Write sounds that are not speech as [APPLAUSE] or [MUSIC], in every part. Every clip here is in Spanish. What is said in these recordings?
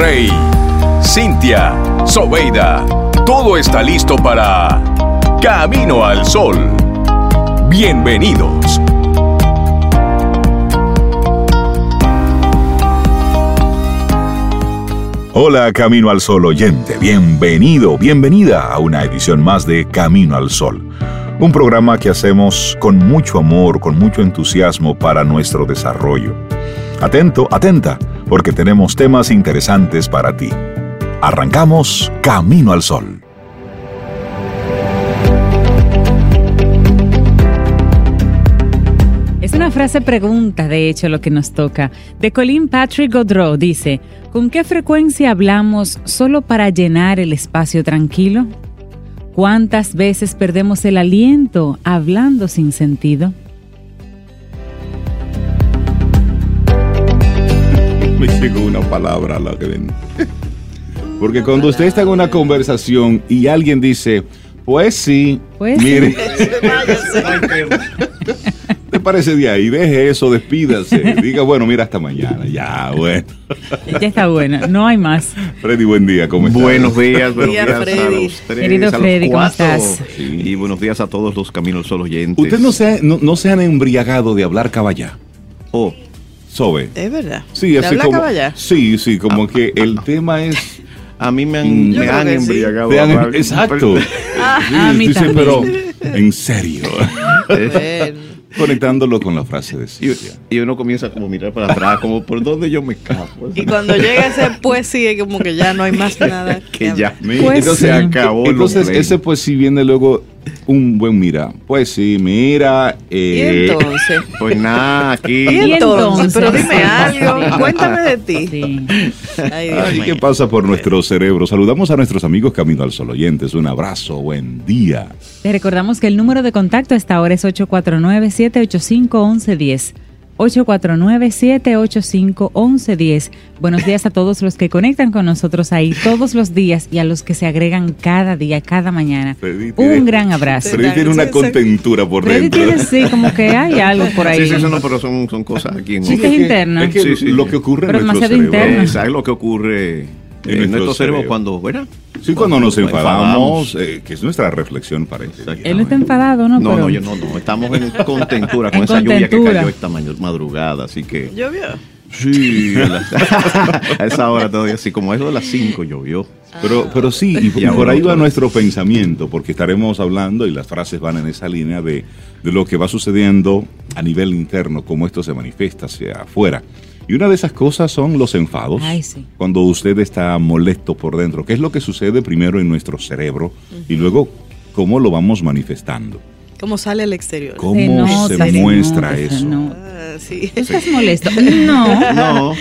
Rey, Cintia, Sobeida, todo está listo para Camino al Sol. Bienvenidos. Hola Camino al Sol oyente, bienvenido, bienvenida a una edición más de Camino al Sol, un programa que hacemos con mucho amor, con mucho entusiasmo para nuestro desarrollo. Atento, atenta, porque tenemos temas interesantes para ti. Arrancamos Camino al Sol. Es una frase pregunta, de hecho, lo que nos toca. De Colin Patrick Godreau dice, ¿con qué frecuencia hablamos solo para llenar el espacio tranquilo? ¿Cuántas veces perdemos el aliento hablando sin sentido? Me llegó una palabra a la que ven. Porque cuando usted está en una conversación y alguien dice, pues sí, Pues mire, [LAUGHS] sí. ¿te parece de ahí? Deje eso, despídase. Diga, bueno, mira, hasta mañana. Ya, bueno. Ya está bueno, no hay más. Freddy, buen día, ¿cómo estás? Buenos días, buenos Día, días a Freddy. los tres, Querido a los Freddy, ¿cómo estás? Sí. Y buenos días a todos los Caminos Sol oyentes. Usted no se, no, no se han embriagado de hablar caballá. Oh, Sobe. Es verdad. Sí, ¿Te así como. caballá? Sí, sí, como que el tema es. [LAUGHS] a mí me han, Mm. Me han que sí. embriagado. Te han- hablar- exacto. [LAUGHS] a Sí, mí dice, también. pero [LAUGHS] en serio. Bueno. Conectándolo con la frase de Cintia. y uno comienza como a mirar para atrás, como por dónde yo me escapo. Y cuando llega ese pues sí, es como que ya no hay más nada. que ya Mira, Pues entonces, sí. acabó entonces ese pues sí viene luego un buen mira. Pues sí, mira. Y eh, entonces. [LAUGHS] Pues nada, aquí. Y Y entonces, pero dime algo, cuéntame de ti. Sí. Ay, Ay. ¿qué pasa por nuestro cerebro? Saludamos a nuestros amigos Camino al Sol oyentes. Un abrazo, buen día. Te recordamos que el número de contacto a esta hora es 849-785-1110. 849-785-1110. Buenos días a todos los que conectan con nosotros ahí todos los días y a los que se agregan cada día, cada mañana. Freddy tiene- Un gran abrazo. Freddy tiene una contentura por Freddy dentro. tiene, sí, como que hay [LAUGHS] algo por ahí. Sí, sí, eso no, pero son, son cosas aquí en Chistes Es que- internos. Es que Sí, sí, lo que ocurre Pero en nuestro cerebro. interno. ¿Sabes lo que ocurre En cerebro cerebro. cuando, ¿verdad? Sí, cuando nos enfadamos, eh, que es nuestra reflexión para este día. Él no está enfadado, ¿no? No, Pero- no, yo no, no. Estamos en [LAUGHS] contentura con En esa lluvia que cayó esta ma- madrugada, así que. ¿Llovió? Sí, [LAUGHS] [LAUGHS] a, esa hora todavía, así como eso de las 5 llovió. Pero, pero sí, y, y por ahí va nuestro pensamiento, porque estaremos hablando y las frases van en esa línea de, de lo que va sucediendo a nivel interno, cómo esto se manifiesta hacia afuera. Y una de esas cosas son los enfados. Ay, sí. Cuando usted está molesto por dentro, ¿qué es lo que sucede primero en nuestro cerebro y luego cómo lo vamos manifestando? ¿Cómo sale al exterior? ¿Cómo Se nota, se se muestra nota, se eso? nota. Ah, sí. ¿Tú estás molesto? No. No.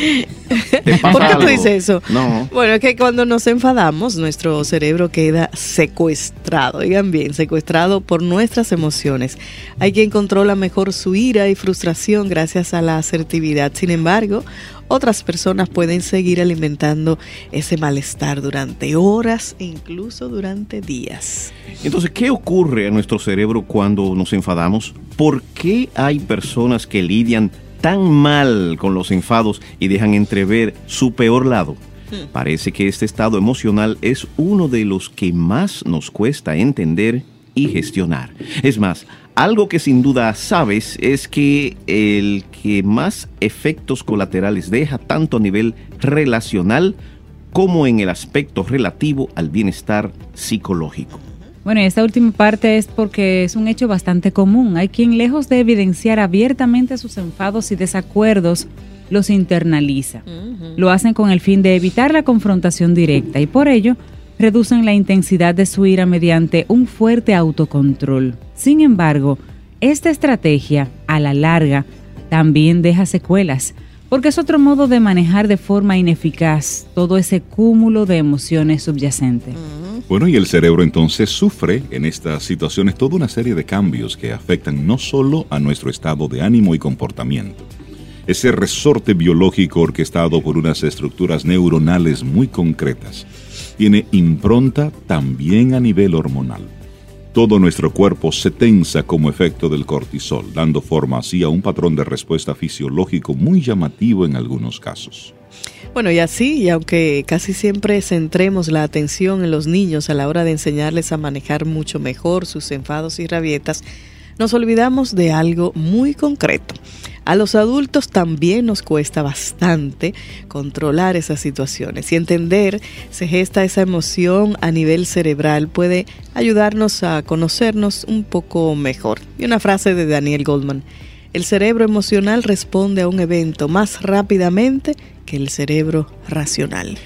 ¿Te pasa ¿Por qué tú dices eso? No. Bueno, es que cuando nos enfadamos, nuestro cerebro queda secuestrado, digan bien, secuestrado por nuestras emociones. Hay quien controla mejor su ira y frustración gracias a la asertividad. Sin embargo, otras personas pueden seguir alimentando ese malestar durante horas e incluso durante días. Entonces, ¿qué ocurre a nuestro cerebro cuando nos enfadamos? ¿Por qué hay personas que lidian tan mal con los enfados y dejan entrever su peor lado? Parece que este estado emocional es uno de los que más nos cuesta entender y gestionar. Es más, algo que sin duda sabes es que el que más efectos colaterales deja tanto a nivel relacional como en el aspecto relativo al bienestar psicológico. Bueno, y esta última parte es porque es un hecho bastante común. Hay quien, lejos de evidenciar abiertamente sus enfados y desacuerdos, los internaliza. Lo hacen con el fin de evitar la confrontación directa y por ello reducen la intensidad de su ira mediante un fuerte autocontrol. Sin embargo, esta estrategia, a la larga, también deja secuelas, porque es otro modo de manejar de forma ineficaz todo ese cúmulo de emociones subyacentes. Bueno, y el cerebro entonces sufre en estas situaciones toda una serie de cambios que afectan no solo a nuestro estado de ánimo y comportamiento. Ese resorte biológico orquestado por unas estructuras neuronales muy concretas tiene impronta también a nivel hormonal. todo nuestro cuerpo se tensa como efecto del cortisol, dando forma así a un patrón de respuesta fisiológico muy llamativo en algunos casos. Bueno, y así, y aunque casi siempre centremos la atención en los niños a la hora de enseñarles a manejar mucho mejor sus enfados y rabietas, nos olvidamos de algo muy concreto. A los adultos también nos cuesta bastante controlar esas situaciones y entender se gesta esa emoción a nivel cerebral puede ayudarnos a conocernos un poco mejor. Y una frase de Daniel Goldman, el cerebro emocional responde a un evento más rápidamente que el cerebro racional.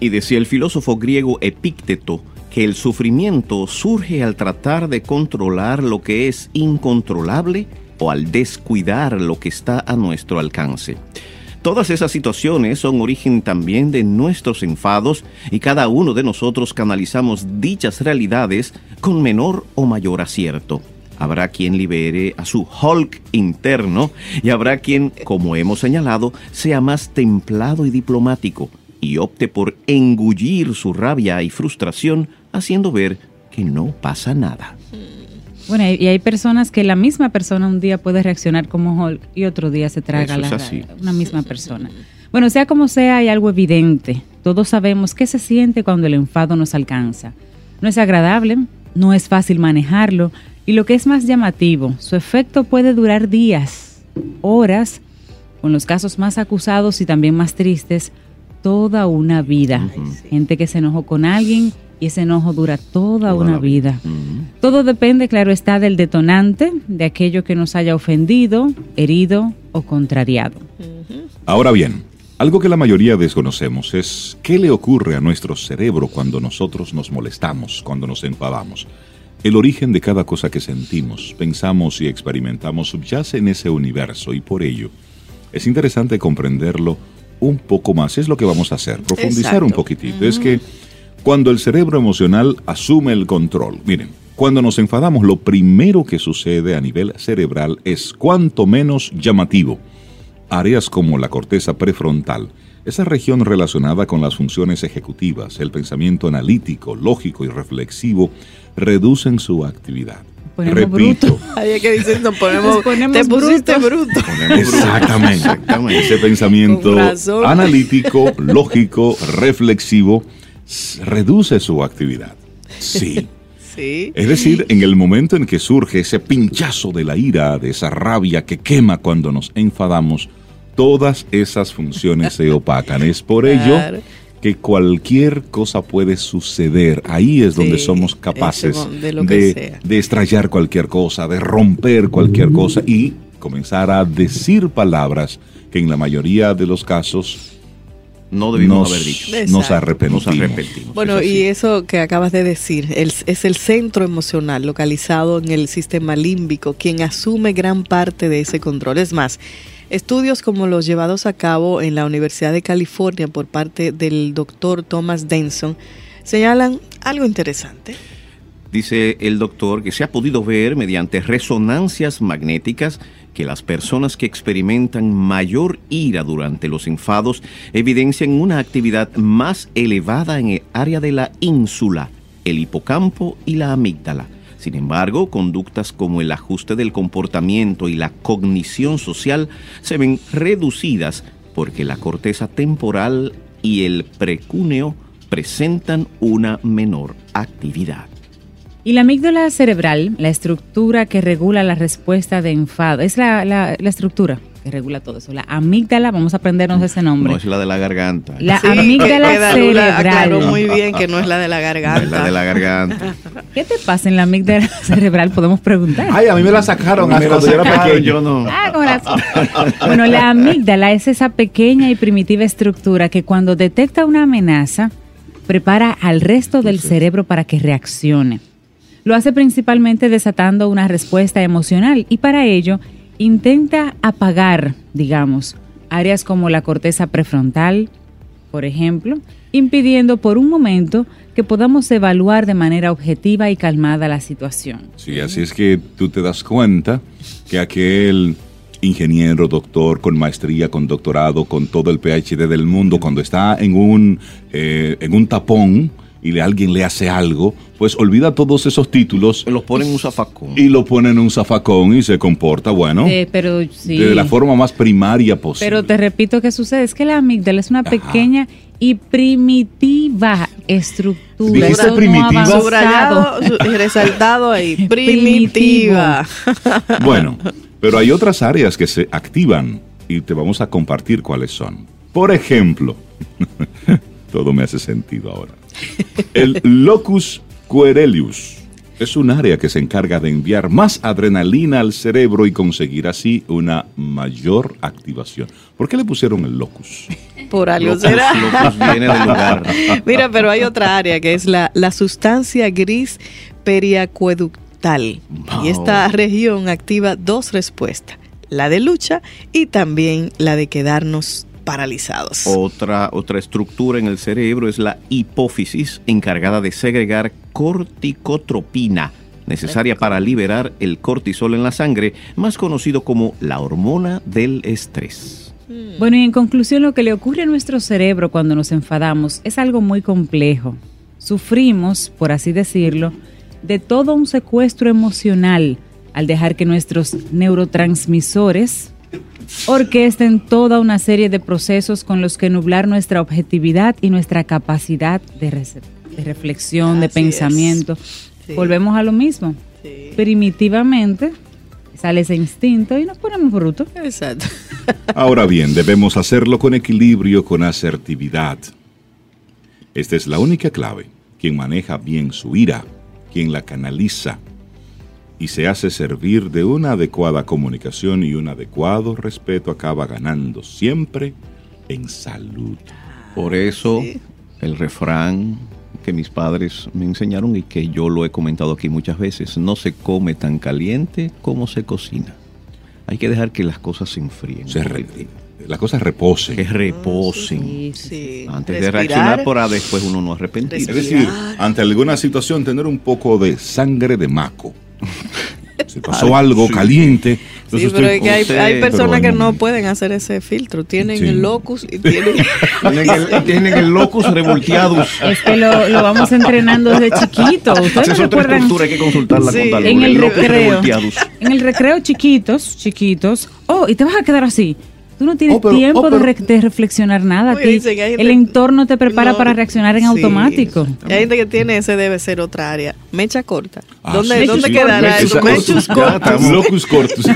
Y decía el filósofo griego Epícteto que el sufrimiento surge al tratar de controlar lo que es incontrolable o al descuidar lo que está a nuestro alcance. Todas esas situaciones son origen también de nuestros enfados y cada uno de nosotros canalizamos dichas realidades con menor o mayor acierto. Habrá quien libere a su Hulk interno y habrá quien, como hemos señalado, sea más templado y diplomático y opte por engullir su rabia y frustración haciendo ver que no pasa nada. Bueno, y hay personas que la misma persona un día puede reaccionar como Hulk y otro día se traga la, una misma persona. Bueno, sea como sea, hay algo evidente. Todos sabemos qué se siente cuando el enfado nos alcanza. No es agradable, no es fácil manejarlo, y lo que es más llamativo, su efecto puede durar días, horas, con los casos más acusados y también más tristes, toda una vida. Gente que se enojó con alguien y ese enojo dura toda, una vida. Todo depende, claro está, del detonante, de aquello que nos haya ofendido, herido o contrariado. Ahora bien, algo que la mayoría desconocemos es qué le ocurre a nuestro cerebro cuando nosotros nos molestamos, cuando nos enfadamos. El origen de cada cosa que sentimos, pensamos y experimentamos subyace en ese universo y por ello es interesante comprenderlo un poco más. Es lo que vamos a hacer, profundizar un poquitito. Es que cuando el cerebro emocional asume el control, miren, cuando nos enfadamos lo primero que sucede a nivel cerebral es cuanto menos llamativo. Áreas como la corteza prefrontal, esa región relacionada con las funciones ejecutivas, el pensamiento analítico, lógico y reflexivo, reducen su actividad. Repito. Hay que decir, nos ponemos, te pusiste bruto. Exactamente. Ese pensamiento analítico, lógico, reflexivo, reduce su actividad. Sí. [LAUGHS] Sí. Es decir, en el momento en que surge ese pinchazo de la ira, de esa rabia que quema cuando nos enfadamos, todas esas funciones se opacan. Es por [LAUGHS] ello que cualquier cosa puede suceder. Ahí es donde somos capaces de, de, cualquier cosa, de romper cualquier cosa y comenzar a decir palabras que en la mayoría de los casos no debimos haber dicho. Nos arrepentimos. Bueno, y eso que acabas de decir, es el centro emocional localizado en el sistema límbico quien asume gran parte de ese control. Es más, Estudios como los llevados a cabo en la Universidad de California por parte del doctor Thomas Denson señalan algo interesante. Dice el doctor que se ha podido ver mediante resonancias magnéticas que las personas que experimentan mayor ira durante los enfados evidencian una actividad más elevada en el área de la ínsula, el hipocampo y la amígdala sin embargo, conductas como el ajuste del comportamiento y la cognición social se ven reducidas porque la corteza temporal y el precúneo presentan una menor actividad. Y la amígdala cerebral, la estructura que regula la respuesta de enfado, es la, la estructura que regula todo eso. La amígdala, vamos a aprendernos ese nombre. No es la de la garganta. La amígdala cerebral. Aclaró muy bien que no es la de la garganta. es la de la garganta. ¿Qué te pasa en la amígdala [LAUGHS] cerebral? Podemos preguntar. Ay, a mí me la sacaron cuando yo era pequeño. Yo no. Ah, bueno, la amígdala es esa pequeña y primitiva estructura que cuando detecta una amenaza, prepara al resto del cerebro para que reaccione. Lo hace principalmente desatando una respuesta emocional y para ello intenta apagar, digamos, áreas como la corteza prefrontal, por ejemplo, impidiendo por un momento que podamos evaluar de manera objetiva y calmada la situación. Sí, así es que tú te das cuenta que aquel ingeniero, doctor, con maestría, con doctorado, con todo el PhD del mundo, cuando está en un, eh, en un tapón, y alguien le hace algo, pues olvida todos esos títulos. Los pone en un zafacón. Y lo pone en un zafacón y se comporta, bueno, Eh, pero sí. de la forma más primaria posible. Pero te repito que sucede, es que la amígdala es una pequeña y primitiva estructura. ¿Dijiste no primitiva? Subrayado resaltado ahí. [LAUGHS] Primitiva. Bueno, pero hay otras áreas que se activan y te vamos a compartir cuáles son. Por ejemplo, [LAUGHS] todo me hace sentido ahora. El locus coeruleus es un área que se encarga de enviar más adrenalina al cerebro y conseguir así una mayor activación. ¿Por qué le pusieron el locus? Por algo Locus, será. locus viene del lugar. [LAUGHS] Mira, pero hay otra área que es la, la sustancia gris periacueductal. Wow. Y esta región activa dos respuestas, la de lucha y también la de quedarnos paralizados. Otra, otra estructura en el cerebro es la hipófisis, encargada de segregar corticotropina, necesaria para liberar el cortisol en la sangre, más conocido como la hormona del estrés. Bueno, y en conclusión, lo que le ocurre a nuestro cerebro cuando nos enfadamos es algo muy complejo. Sufrimos, por así decirlo, de todo un secuestro emocional al dejar que nuestros neurotransmisores orquesten toda una serie de procesos con los que nublar nuestra objetividad y nuestra capacidad de, reflexión, de Así pensamiento. Sí. Volvemos a lo mismo. Sí. Primitivamente sale ese instinto y nos ponemos brutos. Exacto. [LAUGHS] Ahora bien, debemos hacerlo con equilibrio, con asertividad. Esta es la única clave. Quien maneja bien su ira, quien la canaliza y se hace servir de una adecuada comunicación y un adecuado respeto acaba ganando siempre en salud. Por eso el refrán que mis padres me enseñaron y que yo lo he comentado aquí muchas veces, no se come tan caliente como se cocina. Hay que dejar que las cosas se enfríen. Se re- las cosas reposen. que reposen. Sí, sí, Sí. Antes de reaccionar para después uno no arrepentirse. Es decir, ante alguna situación tener un poco de sangre de maco. [LAUGHS] Si pasó algo sí. caliente, Sí, pero estoy- es que hay, usted- hay personas pero que no pueden hacer ese filtro. Tienen Sí. el locus y tienen... [LAUGHS] Tienen el, tienen el locus revolteados. Es que lo, lo vamos entrenando desde chiquito. ¿Ustedes es no otra hay que consultarla Sí. con tal. En el locus recreo. En el recreo chiquitos, chiquitos. Oh, y te vas a quedar así. Tú no tienes Oh, pero- tiempo oh, de, pero- re- de reflexionar nada. Ti. gente- el entorno te prepara No, para reaccionar en sí. automático. Hay gente que tiene ese debe ser otra área. Mecha corta. Ah, ¿Dónde, sí, ¿dónde sí. quedará eso? Mechus cortus. Locus cortus.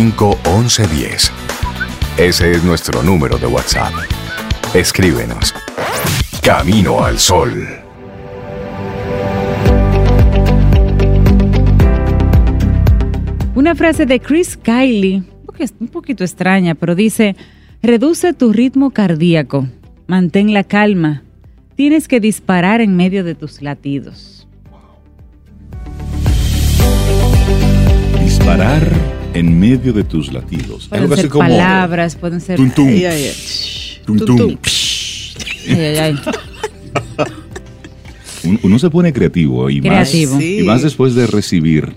849-785-1110. [LAUGHS] Ese es nuestro número de WhatsApp. Escríbenos. Camino al Sol. Una frase de Chris Kylie, un poqu- un poquito extraña, pero dice, reduce tu ritmo cardíaco, mantén la calma, tienes que disparar en medio de tus latidos. Disparar en medio de tus latidos. Pueden Algo así ser como. palabras, pueden ser... Tum, tum, Ay, ay, ay. tum, Tum. Ay, ay, ay. [LAUGHS] Un- Uno se pone creativo y más, Creativo. Sí. y más después de recibir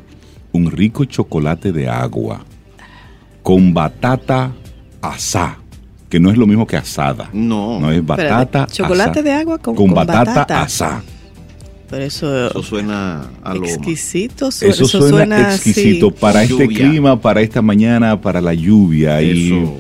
un rico chocolate de agua con batata asá, que no es lo mismo que asada. No. No es batata Espérate, chocolate asá. de agua con- con con batata, batata. asá. Pero eso, Eso suena a lo exquisito. su- Eso, suena, exquisito para este clima, para esta mañana, para la lluvia. Y, Eso.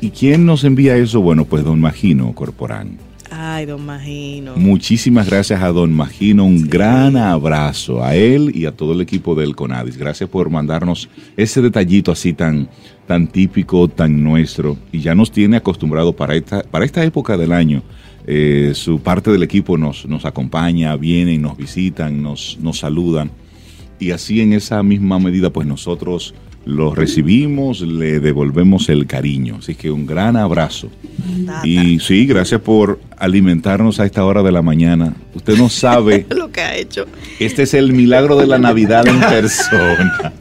¿Y quién nos envía eso? Bueno, pues don Magino Corporán. Ay, don Magino. Muchísimas gracias a don Magino, un gran abrazo a él y a todo el equipo del CONADIS. Gracias por mandarnos ese detallito así tan, tan típico, tan nuestro. Y ya nos tiene acostumbrado para esta, para esta época del año. Eh, su parte del equipo nos, nos acompaña, vienen, nos visitan, nos, nos saludan. Y así en esa misma medida, pues nosotros los recibimos, le devolvemos el cariño. Así que un gran abrazo. Tata. Y sí, gracias por alimentarnos a esta hora de la mañana. Usted no sabe, [LAUGHS] Lo que ha hecho. este es el milagro de la Navidad en persona.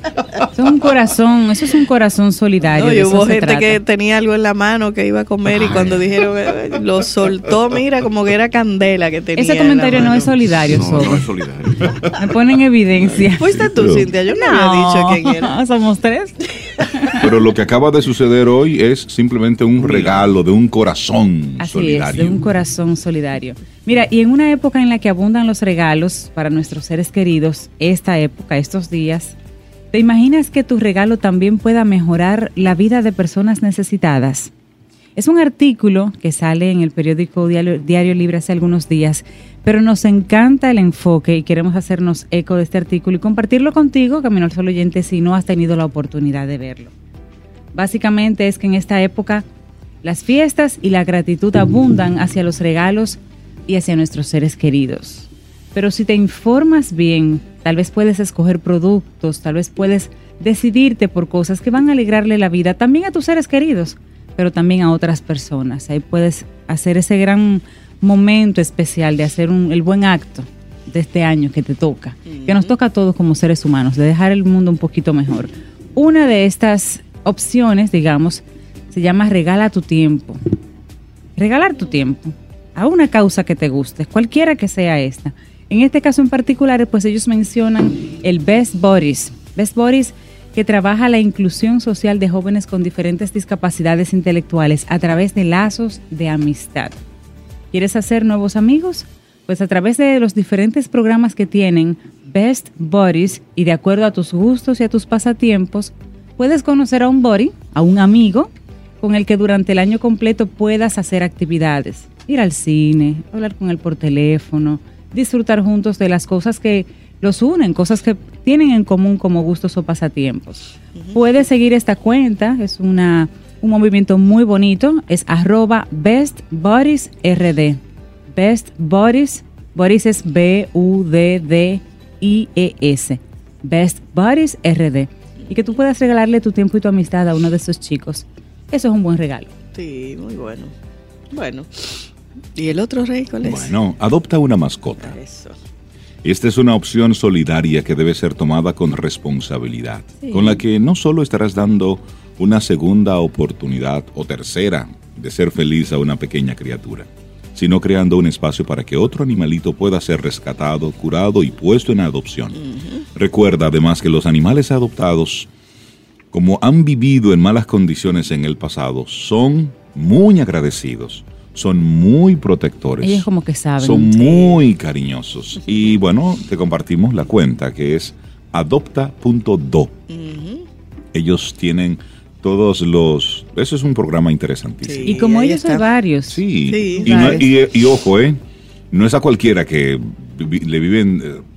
Eso es un corazón, eso es un corazón solidario. No, de y eso hubo gente trata. que tenía algo en la mano que iba a comer y cuando dijeron, eh, lo soltó, mira, como que era candela que tenía. Ese comentario no es solidario, No, no es solidario. Me pone en evidencia. Fuiste tú, Cintia, yo no, había dicho quién era. Somos tres. Pero lo que acaba de suceder hoy es simplemente un regalo de un corazón Así solidario. es, de un corazón solidario. Mira, y en una época en la que abundan los regalos para nuestros seres queridos, esta época, estos días, ¿te imaginas que tu regalo también pueda mejorar la vida de personas necesitadas? Es un artículo que sale en el periódico Diario, Diario Libre hace algunos días, pero nos encanta el enfoque y queremos hacernos eco de este artículo y compartirlo contigo, Camino al Sol oyente, si no has tenido la oportunidad de verlo. Básicamente es que en esta época las fiestas y la gratitud abundan hacia los regalos y hacia nuestros seres queridos. Pero si te informas bien, tal vez puedes escoger productos, tal vez puedes decidirte por cosas que van a alegrarle la vida también a tus seres queridos, pero también a otras personas. Ahí puedes hacer ese gran momento especial de hacer un- el buen acto de este año que te toca, que nos toca a todos como seres humanos, de dejar el mundo un poquito mejor. Una de estas opciones, digamos, se llama regala tu tiempo. Regalar tu tiempo a una causa que te guste, cualquiera que sea esta. En este caso en particular, pues ellos mencionan el Best Bodies. Best Bodies que trabaja la inclusión social de jóvenes con diferentes discapacidades intelectuales a través de lazos de amistad. ¿Quieres hacer nuevos amigos? Pues a través de los diferentes programas que tienen Best Buddies y de acuerdo a tus gustos y a tus pasatiempos, puedes conocer a un buddy, a un amigo, con el que durante el año completo puedas hacer actividades, ir al cine, hablar con él por teléfono, disfrutar juntos de las cosas que los unen, cosas que tienen en común como gustos o pasatiempos. Puedes seguir esta cuenta, es una, un movimiento muy bonito, es arroba Best Buddies RD. Best Buddies, Buddies es B-U-D-D-I-E-S. Best Buddies RD. Y que tú puedas regalarle tu tiempo y tu amistad a uno de esos chicos. Eso es un buen regalo. Sí, muy bueno. Bueno. ¿Y el otro rey cuál es? Bueno, adopta una mascota. Eso. Esta es una opción solidaria que debe ser tomada con responsabilidad, Sí. con la que no solo estarás dando una segunda oportunidad o tercera de ser feliz a una pequeña criatura, sino creando un espacio para que otro animalito pueda ser rescatado, curado y puesto en adopción. Recuerda además que los animales adoptados, como han vivido en malas condiciones en el pasado, son muy agradecidos, son muy protectores. Ellos como que saben. Son muy cariñosos. Y bueno, te compartimos la cuenta que es adopta.do. Ellos tienen todos los... Eso es un programa interesantísimo. Y como ellos hay varios. Sí, Sí, y, no- y- y ojo, ¿eh? No es a cualquiera que vi- le viven...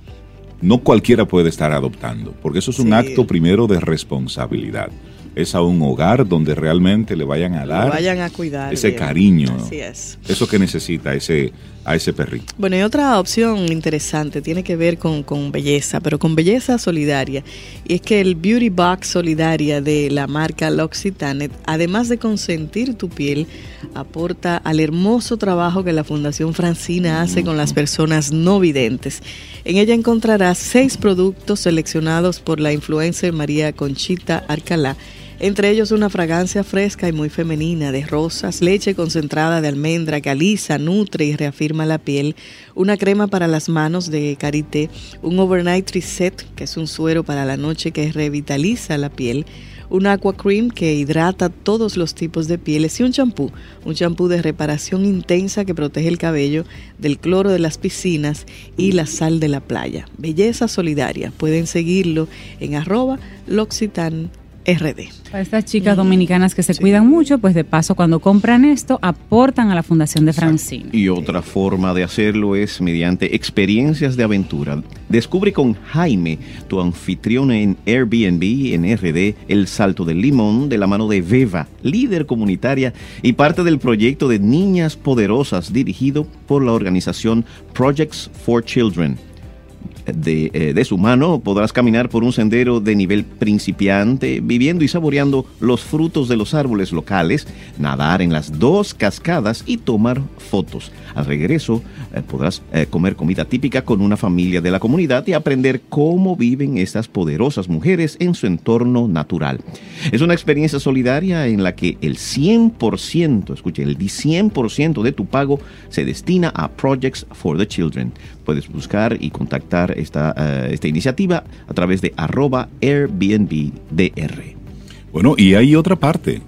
no cualquiera puede estar adoptando, porque eso es un Sí. acto primero de responsabilidad. Es a un hogar donde realmente le vayan a dar vayan a cuidar. ese bien. cariño, Así es. eso que necesita ese, a ese perrito. Bueno, y otra opción interesante tiene que ver con, con belleza, pero con belleza solidaria. Y es que el Beauty Box Solidaria de la marca L'Occitane, además de consentir tu piel, aporta al hermoso trabajo que la Fundación Francina hace con las personas no videntes. En ella encontrarás seis productos seleccionados por la influencer María Conchita Arcalá. Entre ellos una fragancia fresca y muy femenina de rosas, leche concentrada de almendra que alisa, nutre y reafirma la piel, una crema para las manos de Carité, un overnight reset que es un suero para la noche que revitaliza la piel, un aqua cream que hidrata todos los tipos de pieles y un champú, un champú de reparación intensa que protege el cabello del cloro de las piscinas y la sal de la playa. Belleza solidaria. Pueden seguirlo en arroba RD. Para estas chicas dominicanas que se cuidan mucho, pues de paso cuando compran esto, aportan a la Fundación de Francine. Y otra forma de hacerlo es mediante experiencias de aventura. Descubre con Jaime, tu anfitrión en Airbnb, en RD, el salto del limón de la mano de Veva, líder comunitaria y parte del proyecto de Niñas Poderosas dirigido por la organización Projects for Children. De, eh, de, su mano podrás caminar por un sendero de nivel principiante, viviendo y saboreando los frutos de los árboles locales, nadar en las dos cascadas y tomar fotos. Al regreso eh, podrás eh, comer comida típica con una familia de la comunidad y aprender cómo viven estas poderosas mujeres en su entorno natural. Es una experiencia solidaria en la que el 100%, escuche, el 100% de tu pago se destina a Projects for the Children. Puedes buscar y contactar esta, uh, esta iniciativa a través de arroba AirBnBDR. Bueno, y hay otra parte,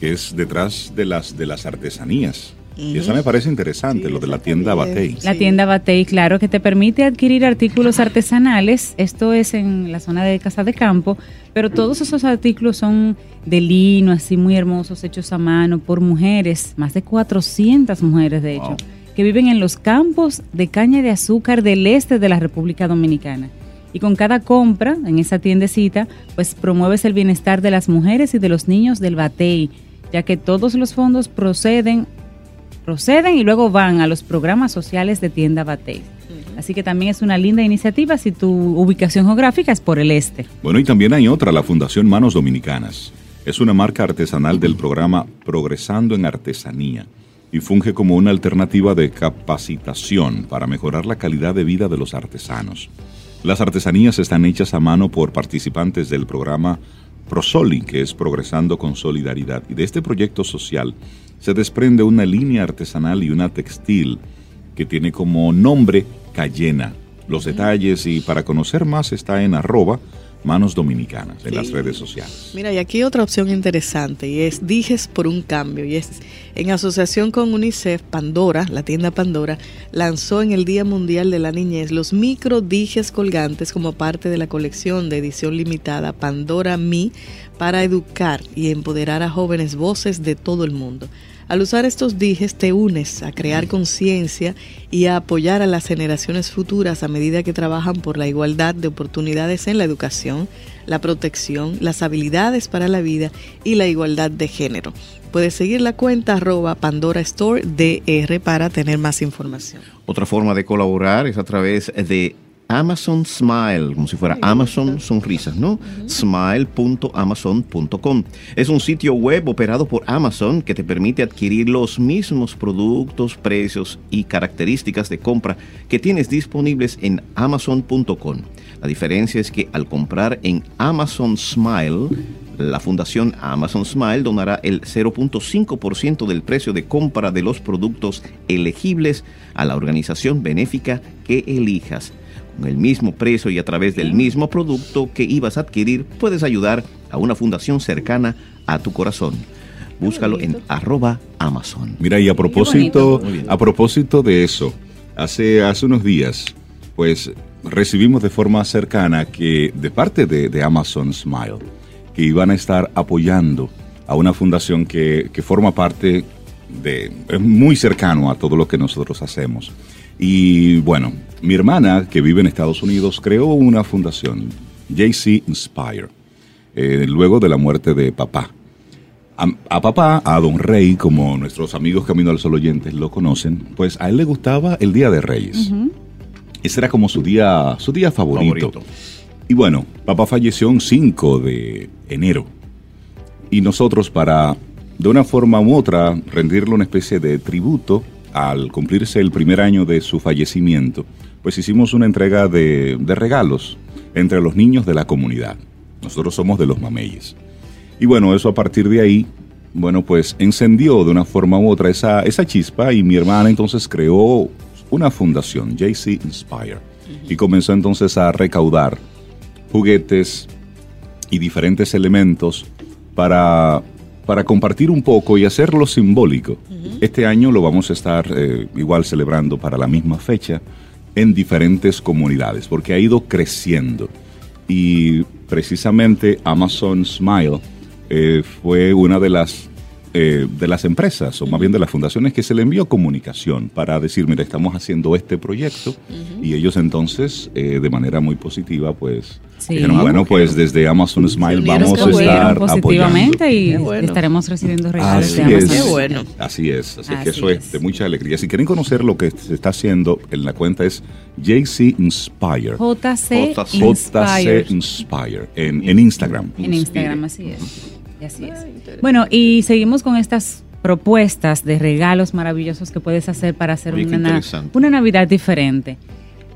que es detrás de las, de las artesanías. Y esa me parece interesante, lo de la tienda Batey. La tienda Batey, claro, que te permite adquirir artículos artesanales. Esto es en la zona de Casa de Campo, pero todos esos artículos son de lino, así muy hermosos, hechos a mano por mujeres, más de 400 mujeres de hecho, que viven en los campos de caña de azúcar del este de la República Dominicana. Y con cada compra en esa tiendecita, pues promueves el bienestar de las mujeres y de los niños del Batey, ya que todos los fondos proceden proceden y luego van a los programas sociales de Tienda Batey. Así que también es una linda iniciativa si tu ubicación geográfica es por el este. Bueno, y también hay otra, la Fundación Manos Dominicanas. Es una marca artesanal del programa Progresando en Artesanía y funge como una alternativa de capacitación para mejorar la calidad de vida de los artesanos. Las artesanías están hechas a mano por participantes del programa Prosoli, que es Progresando con Solidaridad. Y de este proyecto social se desprende una línea artesanal y una textil que tiene como nombre Cayena. Los detalles y para conocer más está en arroba manos dominicanas en las redes sociales. Mira, y aquí otra opción interesante y es Dijes por un cambio y es en asociación con UNICEF, Pandora, la tienda Pandora, lanzó en el Día Mundial de la Niñez los micro dijes colgantes como parte de la colección de edición limitada Pandora Me para educar y empoderar a jóvenes voces de todo el mundo. Al usar estos dijes te unes a crear conciencia y a apoyar a las generaciones futuras a medida que trabajan por la igualdad de oportunidades en la educación, la protección, las habilidades para la vida y la igualdad de género. Puedes seguir la cuenta arroba Pandora Store DR para tener más información. Otra forma de colaborar es a través de Amazon Smile, como si fuera Amazon Sonrisas, ¿no? Smile.amazon.com. Es un sitio web operado por Amazon que te permite adquirir los mismos productos, precios y características de compra que tienes disponibles en amazon.com. La diferencia es que al comprar en Amazon Smile, la fundación Amazon Smile donará el 0.5% del precio de compra de los productos elegibles a la organización benéfica que elijas con el mismo precio y a través del mismo producto que ibas a adquirir, puedes ayudar a una fundación cercana a tu corazón. Búscalo en arroba Amazon. Mira, y a propósito, a propósito de eso, hace, hace unos días, pues recibimos de forma cercana que de parte de, de Amazon Smile, que iban a estar apoyando a una fundación que, que forma parte de, es muy cercano a todo lo que nosotros hacemos. Y bueno, mi hermana, que vive en Estados Unidos, creó una fundación, JC Inspire, eh, luego de la muerte de papá. A, papá, a Don Rey, como nuestros amigos Camino al Sol oyentes lo conocen, pues a él le gustaba el Día de Reyes. Ese era como su día, su día favorito. favorito. Y bueno, papá falleció un 5 de enero. Y nosotros para, de una forma u otra, rendirle una especie de tributo, al cumplirse el primer año de su fallecimiento, pues hicimos una entrega de, regalos entre los niños de la comunidad. Nosotros somos de los mameyes. Y bueno, eso a partir de ahí, bueno, pues encendió de una forma u otra esa, esa chispa y mi hermana entonces creó una fundación, JC Inspire, y comenzó entonces a recaudar juguetes y diferentes elementos para para compartir un poco y hacerlo simbólico. Este año lo vamos a estar eh, igual celebrando para la misma fecha en diferentes comunidades, porque ha ido creciendo. Y precisamente Amazon Smile eh, fue una de las eh, de las empresas, o más bien de las fundaciones, que se le envió comunicación para decir, mira, estamos haciendo este proyecto, y ellos entonces, eh, de manera muy positiva, pues, dijeron, bueno, pues desde Amazon Smile vamos a estar positivamente y estaremos recibiendo regalos así de Amazon. Es, bueno. Así es, así, que eso es. de mucha alegría. Si quieren conocer lo que se está haciendo, en la cuenta es JC Inspire. JC, JC Inspire, en, en Instagram. En Instagram, así es. Bueno, y seguimos con estas propuestas de regalos maravillosos que puedes hacer para hacer una, una Navidad diferente.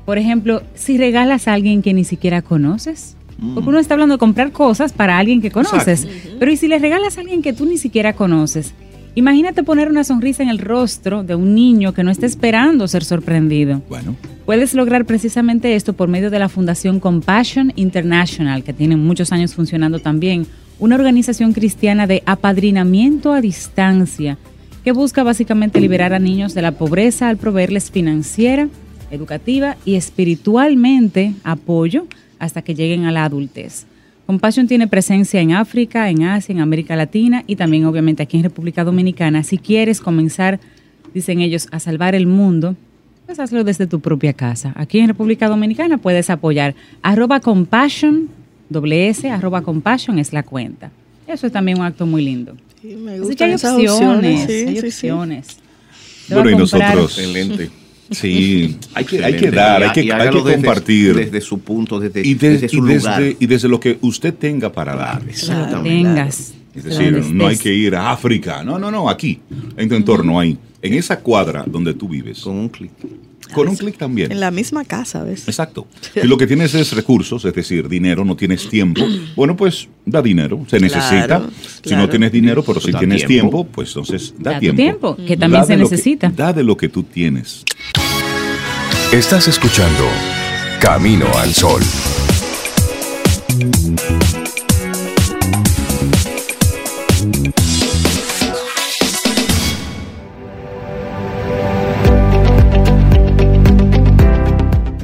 Por ejemplo, si regalas a alguien que ni siquiera conoces, mm. porque uno está hablando de comprar cosas para alguien que conoces, pero ¿y si le regalas a alguien que tú ni siquiera conoces? Imagínate poner una sonrisa en el rostro de un niño que no está esperando ser sorprendido. Bueno. Puedes lograr precisamente esto por medio de la Fundación Compassion International, que tiene muchos años funcionando también una organización cristiana de apadrinamiento a distancia que busca básicamente liberar a niños de la pobreza al proveerles financiera, educativa y espiritualmente apoyo hasta que lleguen a la adultez. Compassion tiene presencia en África, en Asia, en América Latina y también obviamente aquí en República Dominicana. Si quieres comenzar, dicen ellos, a salvar el mundo, pues hazlo desde tu propia casa. Aquí en República Dominicana puedes apoyar arroba compassion, compassion es la cuenta. Eso es también un acto muy lindo. Sí, me Así que hay opciones, opciones. sí, hay sí, opciones. Bueno, y nosotros. Excelente. Sí, [LAUGHS] hay que, hay que dar, Y- hay que, y hay que desde- compartir. Desde, su punto, desde, y, de- desde y su lugar. desde, y desde lo que usted tenga para dar. Claro. tengas. Es decir, no hay que ir a África. No, no, no, aquí, en tu entorno, ahí. En esa cuadra donde tú vives. Con un clic. Con un clic también. En la misma casa, ¿ves? Exacto. [LAUGHS] Si lo que tienes es recursos, es decir, dinero, no tienes tiempo, [CLEARS THROAT] bueno, pues da dinero, se necesita. Claro, Si no tienes dinero, pero si Da tienes tiempo. tiempo, pues entonces da, Da tu tiempo. tiempo, que también Da se que- necesita. da de lo que tú tienes. Estás escuchando Camino al Sol.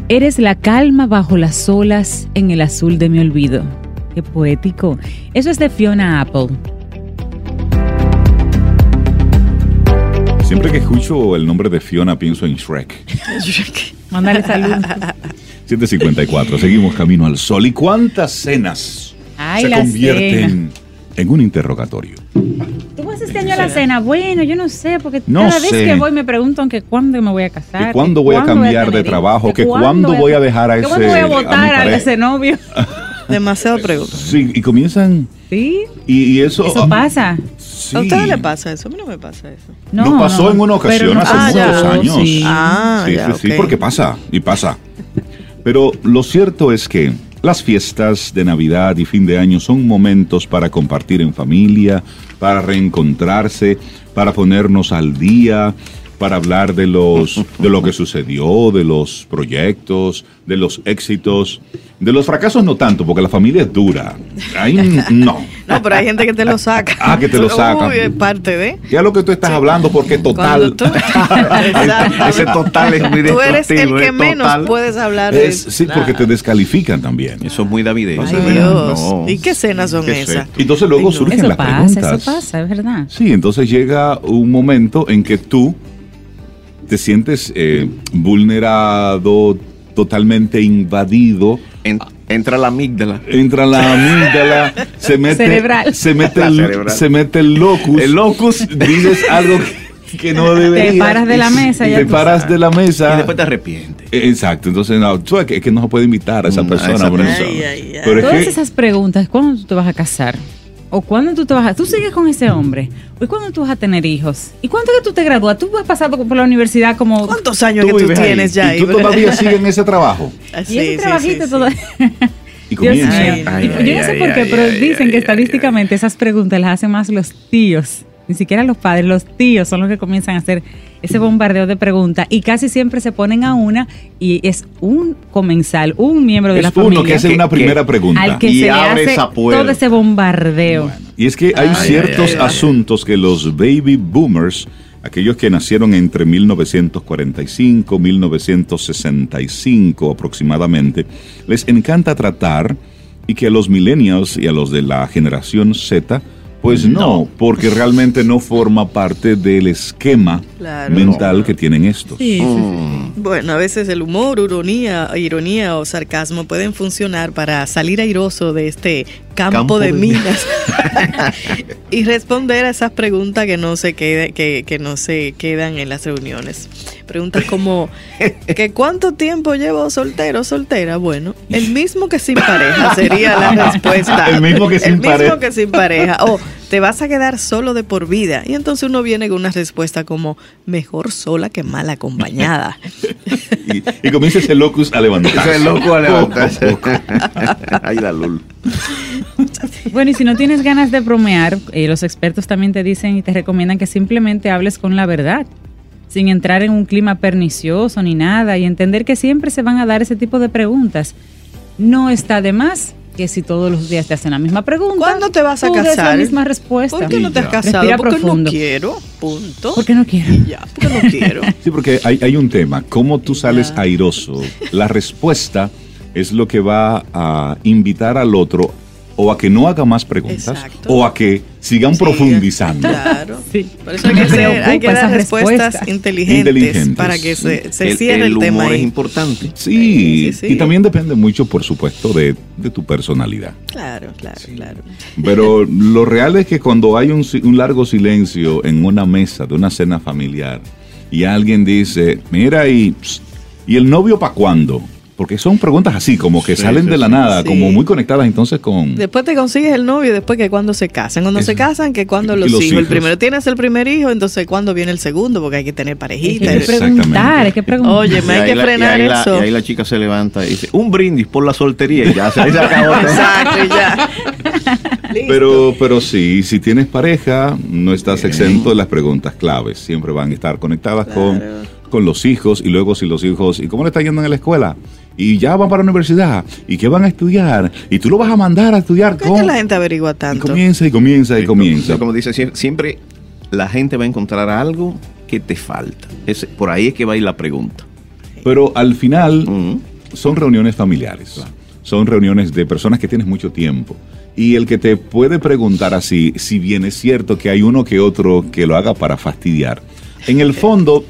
Eres la calma bajo las olas en el azul de mi olvido. Qué poético. Eso es de Fiona Apple. Siempre que escucho el nombre de Fiona pienso en Shrek. Mándale salud. [LAUGHS] 754, seguimos camino al sol. ¿Y cuántas cenas Ay, se convierten en un interrogatorio? ¿Tú vas este año a la cena? Bueno, yo no sé, porque No cada vez sé. que voy me preguntan que cuándo me voy a casar. Que cuándo voy a cambiar de trabajo, que cuándo voy a dejar a ese- cuándo voy a votar a, ese novio. [LAUGHS] Demasiado preguntas. Sí, y comienzan. Sí, Y, y eso. eso pasa. Sí. ¿A ustedes le pasa eso? A mí no me pasa eso. No, No pasó no, en una ocasión no- hace Ah, ya. muchos años. Sí. Ah, sí, ya, sí, sí, ok. porque pasa y pasa. Pero lo cierto es que las fiestas de Navidad y fin de año son momentos para compartir en familia, para reencontrarse, para ponernos al día, para hablar de los de lo que sucedió, de los proyectos, de los éxitos, de los fracasos no tanto, porque la familia es dura. Ahí [LAUGHS] no. No, pero hay gente que te lo saca. Ah, que te lo saca. Uy, es parte de. Ya lo que tú estás hablando, porque total. Tú-. [LAUGHS] [LAUGHS] Ese total es muy Tú eres el que menos total. puedes hablar de Es- sí, porque te descalifican también. Eso es muy navideño. Ay, Dios. No. ¿Y qué cenas son Qué esas? Entonces luego Ay, surgen Eso las pasa, preguntas. eso pasa, es verdad. Sí, entonces llega un momento en que tú te sientes eh, vulnerado, totalmente invadido. En- entra la amígdala. Entra la amígdala, se [LAUGHS] mete, Cerebral. se mete, La el, cerebral. se mete el locus. El locus. Dices algo que, que no deberías. Te paras de la mesa, ya Te paras sabes. de la mesa. Y después te arrepientes. Exacto, entonces no, tú sabes que, que no se puede invitar a esa Mm, a persona. esa por eso. persona. Ay, ay, ay. Pero es Todas que- esas preguntas, ¿cuándo tú te vas a casar? ¿O cuándo tú te vas a... ¿Tú sigues con ese hombre? ¿O cuándo tú vas a tener hijos? ¿Y cuándo que tú te gradúas? ¿Tú has pasado por la universidad como... ¿Cuántos años Tú que tú vives ahí, tienes ya? y tú todavía sigues en ese trabajo. Ah, [LAUGHS] Y sí, ese sí, trabajito sí, todo... sí. [LAUGHS] Y Dios comienza. mío. Ay, Y ay, yo no sé por qué, ay, pero ay, dicen ay, que ay, estadísticamente esas preguntas las hacen más los tíos. Ni siquiera los padres, los tíos son los que comienzan a hacer ese bombardeo de preguntas y casi siempre se ponen a una y es un comensal, un miembro de la Es uno familia que hace una primera que- pregunta. al que Y se le abre hace esa puerta. todo ese bombardeo. Y es que hay Ay, ciertos ay, ay. asuntos que los baby boomers, aquellos que nacieron entre 1945 1965 aproximadamente, les encanta tratar y que a los millennials y a los de la generación Z, pues no, porque realmente no forma parte del esquema Claro. mental que tienen estos. Sí, sí, sí. Mm. Bueno, a veces el humor, ironía, ironía o sarcasmo pueden funcionar para salir airoso de este campo, Campo de, de minas [LAUGHS] y responder a esas preguntas que no se quede, que, que no se quedan en las reuniones. Preguntas como que cuánto tiempo llevo soltero, soltera. Bueno, el mismo que sin pareja sería la [LAUGHS] respuesta. El mismo que sin El mismo pareja. que sin pareja. O te vas a quedar solo de por vida. Y entonces uno viene con una respuesta como mejor sola que mal acompañada. [LAUGHS] Y, y comienza ese locus a levantarse. Ese loco a levantarse. Poco a [LAUGHS] poco. Ay, la lul. Bueno, y si no tienes ganas de bromear, eh, los expertos también te dicen y te recomiendan que simplemente hables con la verdad, sin entrar en un clima pernicioso ni nada, y entender que siempre se van a dar ese tipo de preguntas. No está de más que si todos los días te hacen la misma pregunta. ¿Cuándo te vas a tú casar? la misma respuesta. ¿Por qué no te has casado? Respira Porque profundo. no quiero. Punto. ¿Por qué no quiero? Ya, porque no quiero. [LAUGHS] Sí, porque hay, hay un tema, cómo tú sales Ya. airoso. La respuesta es lo que va a invitar al otro o a que no haga más preguntas Exacto. o a que sigan Sí, profundizando. Claro. Sí. Por eso hay que, hay que dar respuestas respuesta. inteligentes, Inteligentes. para que se, se el, cierre el, el tema humor es importante. Sí, Sí, sí, sí. y también depende mucho, por supuesto, de, de tu personalidad. Claro, claro, claro. Pero [LAUGHS] lo real es que cuando hay un, si- un largo silencio en una mesa de una cena familiar y alguien dice, mira, y, ¿y el novio para cuándo? Porque son preguntas así, como que Sí, salen sí, de la sí. nada, Sí. como muy conectadas entonces con... Después te consigues el novio, después que cuando se casan. Cuando se casan, que cuando los, los hijos. El primero tienes el primer hijo, entonces cuando viene el segundo, porque hay que tener Hay parejita. que Exactamente. preguntar, hay que preguntar. Oye, me hay que la- y frenar la- eso. y ahí la chica se levanta y dice, un brindis por la soltería y ya se, ahí se acabó. Exacto, y ya. Pero, pero sí, si tienes pareja, no estás exento de las preguntas claves. Siempre van a estar conectadas con, con los hijos y luego si los hijos, ¿y cómo le está yendo en la escuela? Y ya van para la universidad. ¿Y qué van a estudiar? Y tú lo vas a mandar a estudiar ¿Por qué es con... que la gente averigua Y tanto? comienza y comienza y Sí, comienza. Como, como dice, sie- siempre la gente va a encontrar algo que te falta. Ese- por ahí es que va a ir la pregunta. Pero al final son reuniones familiares. Son reuniones de personas que tienes mucho tiempo. Y el que te puede preguntar así, si bien es cierto que hay uno que otro que lo haga para fastidiar, en el fondo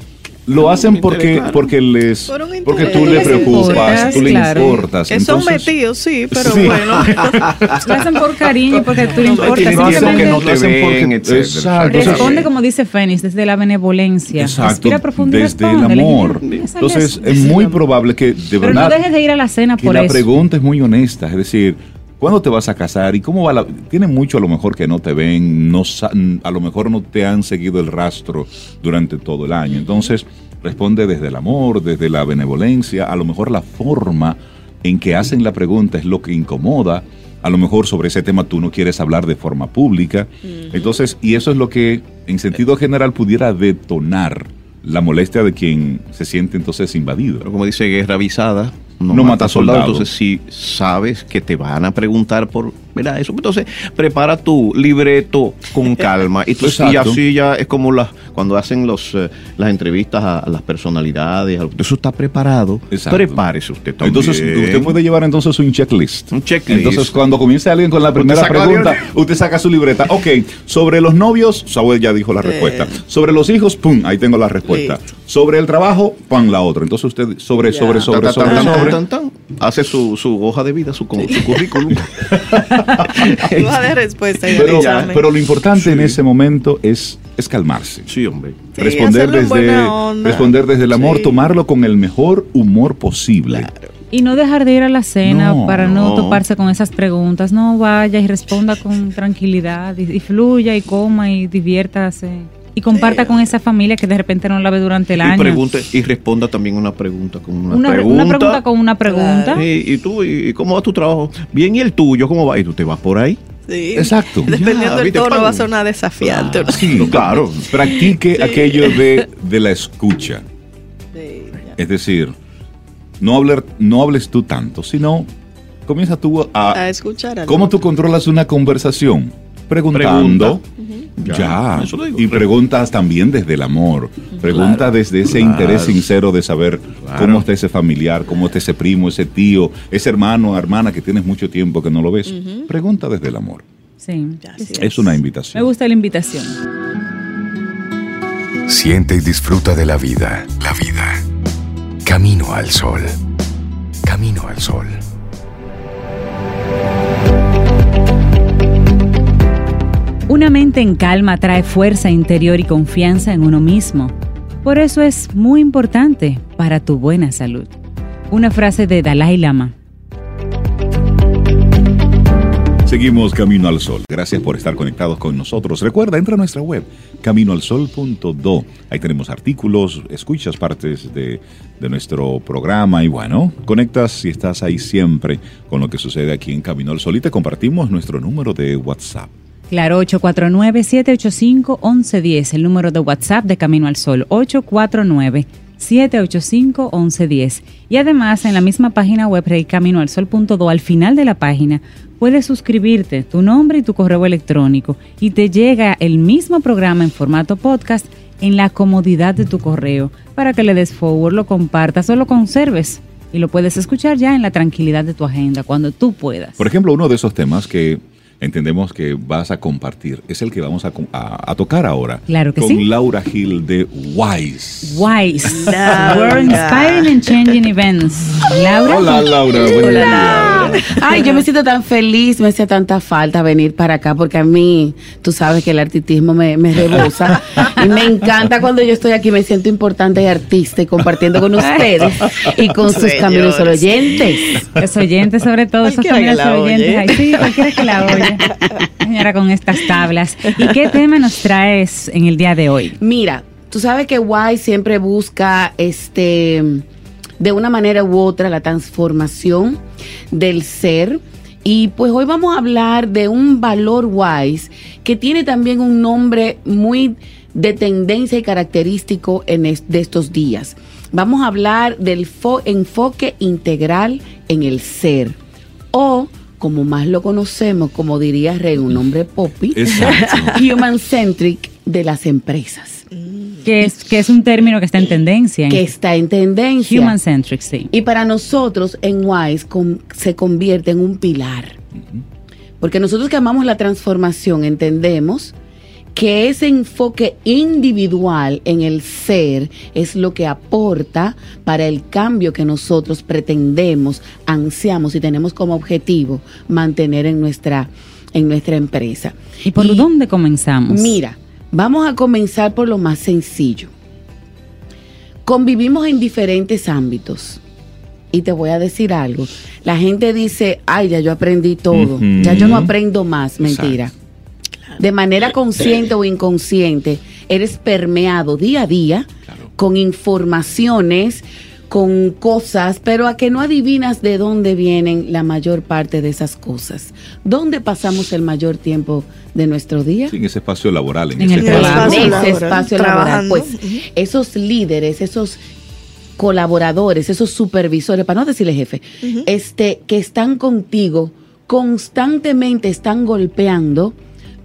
lo hacen porque, porque les Por porque tú le Les preocupas, tú le claro. importas. Que son Entonces, metidos, sí, pero Sí. bueno. [LAUGHS] Lo hacen por cariño y porque tú le importas. Simplemente que no te hacen ven, porque- etcétera. Exacto. Responde como dice Fénix, desde la benevolencia. Exacto, Respira profundo desde el respóndele. amor. Entonces es muy probable que de Pero verdad no dejes de ir a la cena que por la eso. pregunta es muy honesta, es decir, ¿cuándo te vas a casar y cómo va la tienen mucho a lo mejor que no te ven, no sa- a lo mejor no te han seguido el rastro durante todo el año. Entonces, responde desde el amor, desde la benevolencia, a lo mejor la forma en que hacen la pregunta es lo que incomoda. A lo mejor sobre ese tema tú no quieres hablar de forma pública. Entonces, y eso es lo que en sentido general pudiera detonar la molestia de quien se siente entonces invadido. Pero como dice Guerra Avisada, no, No mata mata soldado. soldado. Entonces, si sabes que te van a preguntar por mira eso, entonces prepara tu libreto con calma. Y, tú, y así ya es como las cuando hacen los, eh, las entrevistas a, a las personalidades. a lo- Eso está preparado. Exacto. Prepárese usted también. Entonces, usted puede llevar entonces un checklist. Un checklist. Entonces, cuando comience alguien con la Usted primera saca la pregunta, usted saca su libreta. Ok, sobre los novios, Samuel ya dijo la respuesta. Sobre los hijos, pum, ahí tengo la respuesta. Listo. Sobre el trabajo, pum, la otra. Entonces, usted sobre, sobre, sobre, Tan, sobre, tan, tan, sobre. tan, tan, hace su, su hoja de vida, su, su currículum. [LAUGHS] Vas de respuesta Pero, lo importante en Sí. ese momento es, es calmarse. sí, hombre. Sí, responder, en desde, responder desde el amor, Sí. tomarlo con el mejor humor posible. Claro. Y no dejar de ir a la cena No, para no, no. toparse con esas preguntas. No vaya y responda con tranquilidad y, y fluya y coma y diviértase. Y comparta Sí. con esa familia que de repente no la ve durante el Y año. pregunte y responda también una pregunta con una, una, pregunta. una pregunta con una pregunta. Claro. Sí, y tú, y cómo va tu trabajo? Bien, ¿y el tuyo? ¿Cómo va? ¿Y tú te vas por ahí? Sí. Exacto. [LAUGHS] Dependiendo Ya, del tono, va a sonar desafiante. Sí, claro. Practique aquello de, de la escucha. Sí. Es decir, no, hablar, no hables tú tanto, sino comienza tú a... A escuchar. ¿Cómo otro. tú controlas una conversación? Preguntando. Pregunta. Ya. Eso lo digo. Y preguntas también desde el amor. Pregunta Claro. desde ese Claro. interés sincero de saber Claro. cómo está ese familiar, cómo está ese primo, ese tío, ese hermano, hermana que tienes mucho tiempo que no lo ves. Pregunta desde el amor. Sí. Es una Me invitación. gusta la invitación. Siente y disfruta de la vida. La vida. Camino al sol. Camino al sol. Una mente en calma trae fuerza interior y confianza en uno mismo. Por eso es muy importante para tu buena salud. Una frase de Dalai Lama. Seguimos Camino al Sol. Gracias por estar conectados con nosotros. Recuerda, entra a nuestra web, caminoalsol.do. Ahí tenemos artículos, escuchas partes de, de nuestro programa y bueno, conectas y estás ahí siempre con lo que sucede aquí en Camino al Sol y te compartimos nuestro número de WhatsApp. Claro, 849-785-1110, el número de WhatsApp de Camino al Sol, 785-1110. Y además, en la misma página web recaminoalsol.do, al final de la página, puedes suscribirte, tu nombre y tu correo electrónico, y te llega el mismo programa en formato podcast en la comodidad de tu correo, para que le des forward, lo compartas o lo conserves. Y lo puedes escuchar ya en la tranquilidad de tu agenda, cuando tú puedas. Por ejemplo, uno de esos temas que entendemos que vas a compartir. Es el que vamos a, a, a tocar ahora. Claro que con sí. Laura Gil de Wise. Wise. We're inspiring and changing events. Laura. Hola, Laura. Buen día. Ay, yo me siento tan feliz, me hacía tanta falta venir para acá porque a mí, tú sabes que el artistismo me, me rebosa [LAUGHS] y me encanta cuando yo estoy aquí, me siento importante y artista y compartiendo con ustedes y con sus Señores. caminos oyentes. Los oyentes, sobre todo, esos caminos oyentes. oye. Ay, sí, cualquiera que la oye. Señora, con estas tablas. ¿Y qué tema nos traes en el día de hoy? Mira, tú sabes que Wise siempre busca este de una manera u otra la transformación del ser. Y pues hoy vamos a hablar de un valor wise que tiene también un nombre muy de tendencia y característico en de estos días. Vamos a hablar del fo- enfoque integral en el ser o como más lo conocemos, como diría Rey, un nombre poppy, [LAUGHS] human centric de las empresas, Que es, que es un término que está en tendencia. en que está en tendencia. Human centric, sí. Y para nosotros en Wise se convierte en un pilar. Porque nosotros que amamos la transformación entendemos que ese enfoque individual en el ser es lo que aporta para el cambio que nosotros pretendemos, ansiamos y tenemos como objetivo mantener en nuestra, en nuestra empresa. ¿Y por dónde comenzamos? Mira, vamos a comenzar por lo más sencillo. Convivimos en diferentes ámbitos. Y te voy a decir algo. La gente dice, ay, ya yo aprendí todo. Ya yo no aprendo más. Mentira. Exacto. De manera consciente o inconsciente, eres permeado día a día Claro. con informaciones, con cosas, pero a que no adivinas de dónde vienen la mayor parte de esas cosas. ¿Dónde pasamos el mayor tiempo de nuestro día? Sí, en ese espacio laboral. En, En ese el espacio. trabajo. En ese laboral, espacio laboral. Pues esos líderes, esos colaboradores, esos supervisores, para no decirle jefe, este, que están contigo, constantemente están golpeando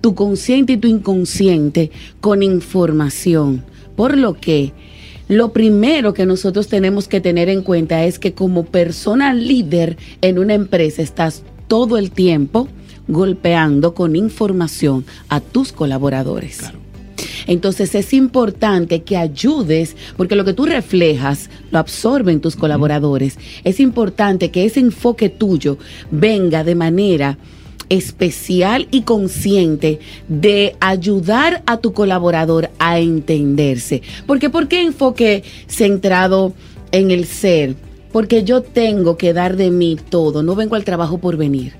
tu consciente y tu inconsciente con información. Por lo que lo primero que nosotros tenemos que tener en cuenta es que como persona líder en una empresa estás todo el tiempo golpeando con información a tus colaboradores. Entonces es importante que ayudes, porque lo que tú reflejas lo absorben tus colaboradores. Es importante que ese enfoque tuyo venga de manera especial y consciente de ayudar a tu colaborador a entenderse. Porque ¿por qué enfoque centrado en el ser? Porque yo tengo que dar de mí todo, no vengo al trabajo por venir.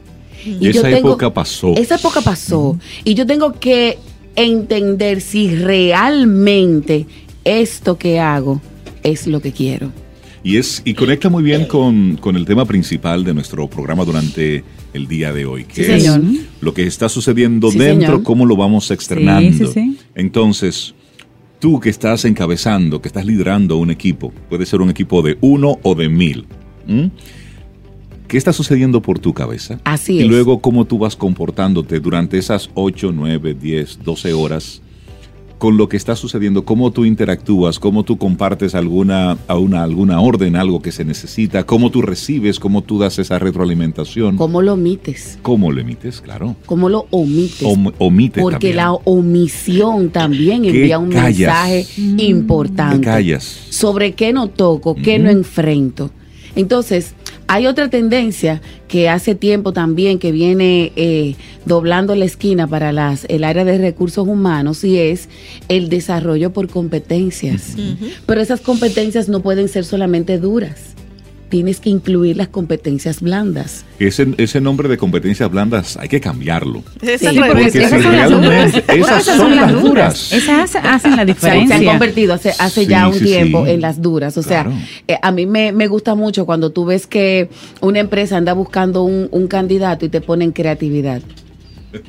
Y esa época pasó. Esa época pasó. Y yo tengo que entender si realmente esto que hago es lo que quiero. Y, es, y conecta muy bien con, con el tema principal de nuestro programa durante el día de hoy, que Sí, es señor. lo que está sucediendo Sí, dentro, señor. cómo lo vamos externando. Sí. Entonces, tú que estás encabezando, que estás liderando un equipo, puede ser un equipo de uno o de mil. ¿Qué está sucediendo por tu cabeza? Así y es. luego cómo tú vas comportándote durante esas 8, 9, 10, 12 horas con lo que está sucediendo, cómo tú interactúas, cómo tú compartes alguna, a una, alguna orden, algo que se necesita, cómo tú recibes, cómo tú das esa retroalimentación. ¿Cómo, ¿Cómo lo omites? lo emites? Claro. ¿Cómo lo omites? Om- omite Porque también. la omisión también ¿Qué envía un callas? mensaje Te importante. callas. sobre qué no toco, qué no enfrento. Entonces, hay otra tendencia que hace tiempo también que viene eh, doblando la esquina para las, el área de recursos humanos y es el desarrollo por competencias. Pero esas competencias no pueden ser solamente duras. Tienes que incluir las competencias blandas. Ese, ese nombre de competencias blandas hay que cambiarlo. Sí, esas son las duras. Esas hacen la sea, se han diferencia. convertido hace, hace Sí, ya un sí, tiempo sí. en las duras. O sea, Claro. eh, a mí me, me gusta mucho cuando tú ves que una empresa anda buscando un, un candidato y te ponen creatividad. [LAUGHS]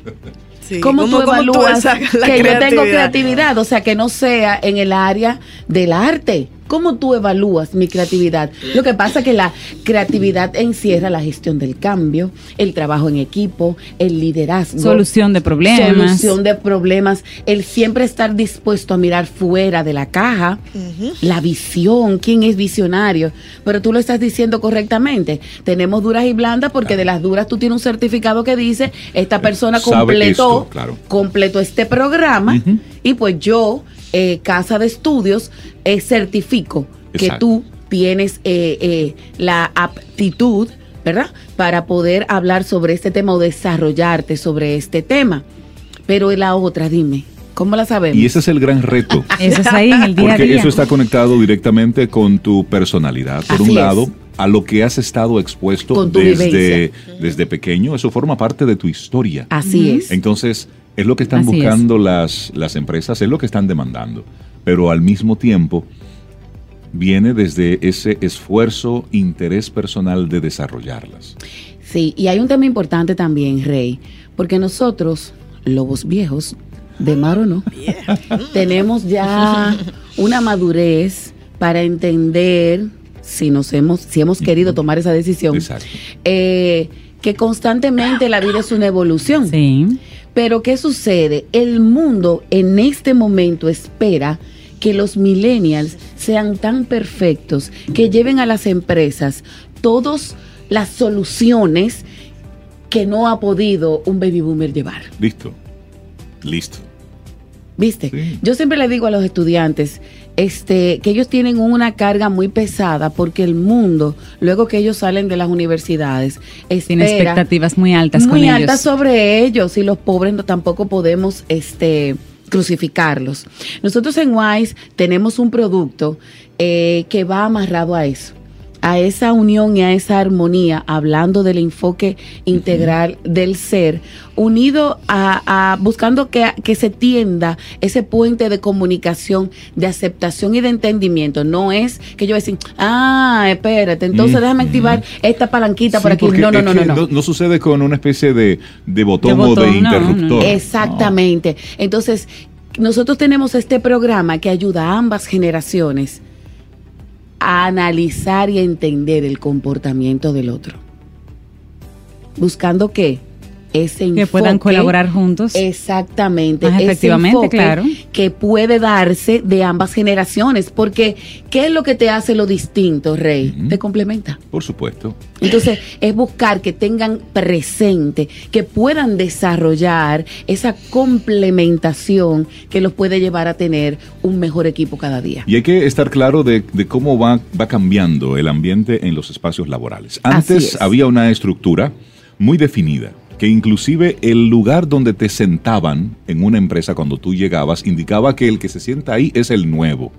Sí, ¿Cómo, tú evalúas que yo tengo creatividad? O sea, que no sea en el área del arte. ¿Cómo tú evalúas mi creatividad? Lo que pasa es que la creatividad encierra la gestión del cambio, el trabajo en equipo, el liderazgo. Solución de problemas. Solución de problemas, el siempre estar dispuesto a mirar fuera de la caja, la visión, quién es visionario. Pero tú lo estás diciendo correctamente. Tenemos duras y blandas porque de las duras tú tienes un certificado que dice, esta persona completó, esto, claro. completó este programa y pues yo, eh, casa de estudios, eh, certifico que tú tienes eh, eh, la aptitud, ¿verdad? Para poder hablar sobre este tema o desarrollarte sobre este tema. Pero la otra, dime, ¿cómo la sabemos? Y ese es el gran reto. [LAUGHS] Eso es ahí en el día a Porque día. eso está conectado directamente con tu personalidad. Por Así un es. lado, a lo que has estado expuesto desde, vivencia. desde pequeño, eso forma parte de tu historia. Así es. Entonces, es lo que están Así es. buscando las, las empresas, es lo que están demandando. Pero al mismo tiempo, viene desde ese esfuerzo, interés personal de desarrollarlas. Sí, y hay un tema importante también, Rey, porque nosotros, lobos viejos, de mar o no, [LAUGHS] tenemos ya una madurez para entender si nos hemos, si hemos querido tomar esa decisión, Exacto. eh, que constantemente la vida es una evolución. Sí. Pero ¿qué sucede? El mundo en este momento espera que los millennials sean tan perfectos que lleven a las empresas todas las soluciones que no ha podido un baby boomer llevar. Listo. Listo. ¿Viste? Sí. Yo siempre le digo a los estudiantes este, que ellos tienen una carga muy pesada porque el mundo, luego que ellos salen de las universidades, Tiene expectativas muy altas muy con altas ellos. sobre ellos y los pobres no, tampoco podemos este crucificarlos. Nosotros en Wise tenemos un producto eh, que va amarrado a eso a esa unión y a esa armonía, hablando del enfoque integral del ser, unido a, a- buscando que, que se tienda ese puente de comunicación, de aceptación y de entendimiento. No es que yo decir, ah, espérate, entonces déjame activar esta palanquita por Sí, aquí. porque No, no, no, no, no. no sucede con una especie de, de botón, De o de no, interruptor. no. Exactamente. Entonces, nosotros tenemos este programa que ayuda a ambas generaciones a analizar y entender el comportamiento del otro. Buscando qué? Ese Que puedan colaborar juntos. Exactamente. Más efectivamente, claro. Que puede darse de ambas generaciones. Porque, ¿qué es lo que te hace lo distinto, Rey? Te complementa. Por supuesto. Entonces, es buscar que tengan presente, que puedan desarrollar esa complementación que los puede llevar a tener un mejor equipo cada día. Y hay que estar claro de, de cómo va, va cambiando el ambiente en los espacios laborales. Antes es. había una estructura muy definida, que inclusive el lugar donde te sentaban en una empresa cuando tú llegabas indicaba que el que se sienta ahí es el nuevo.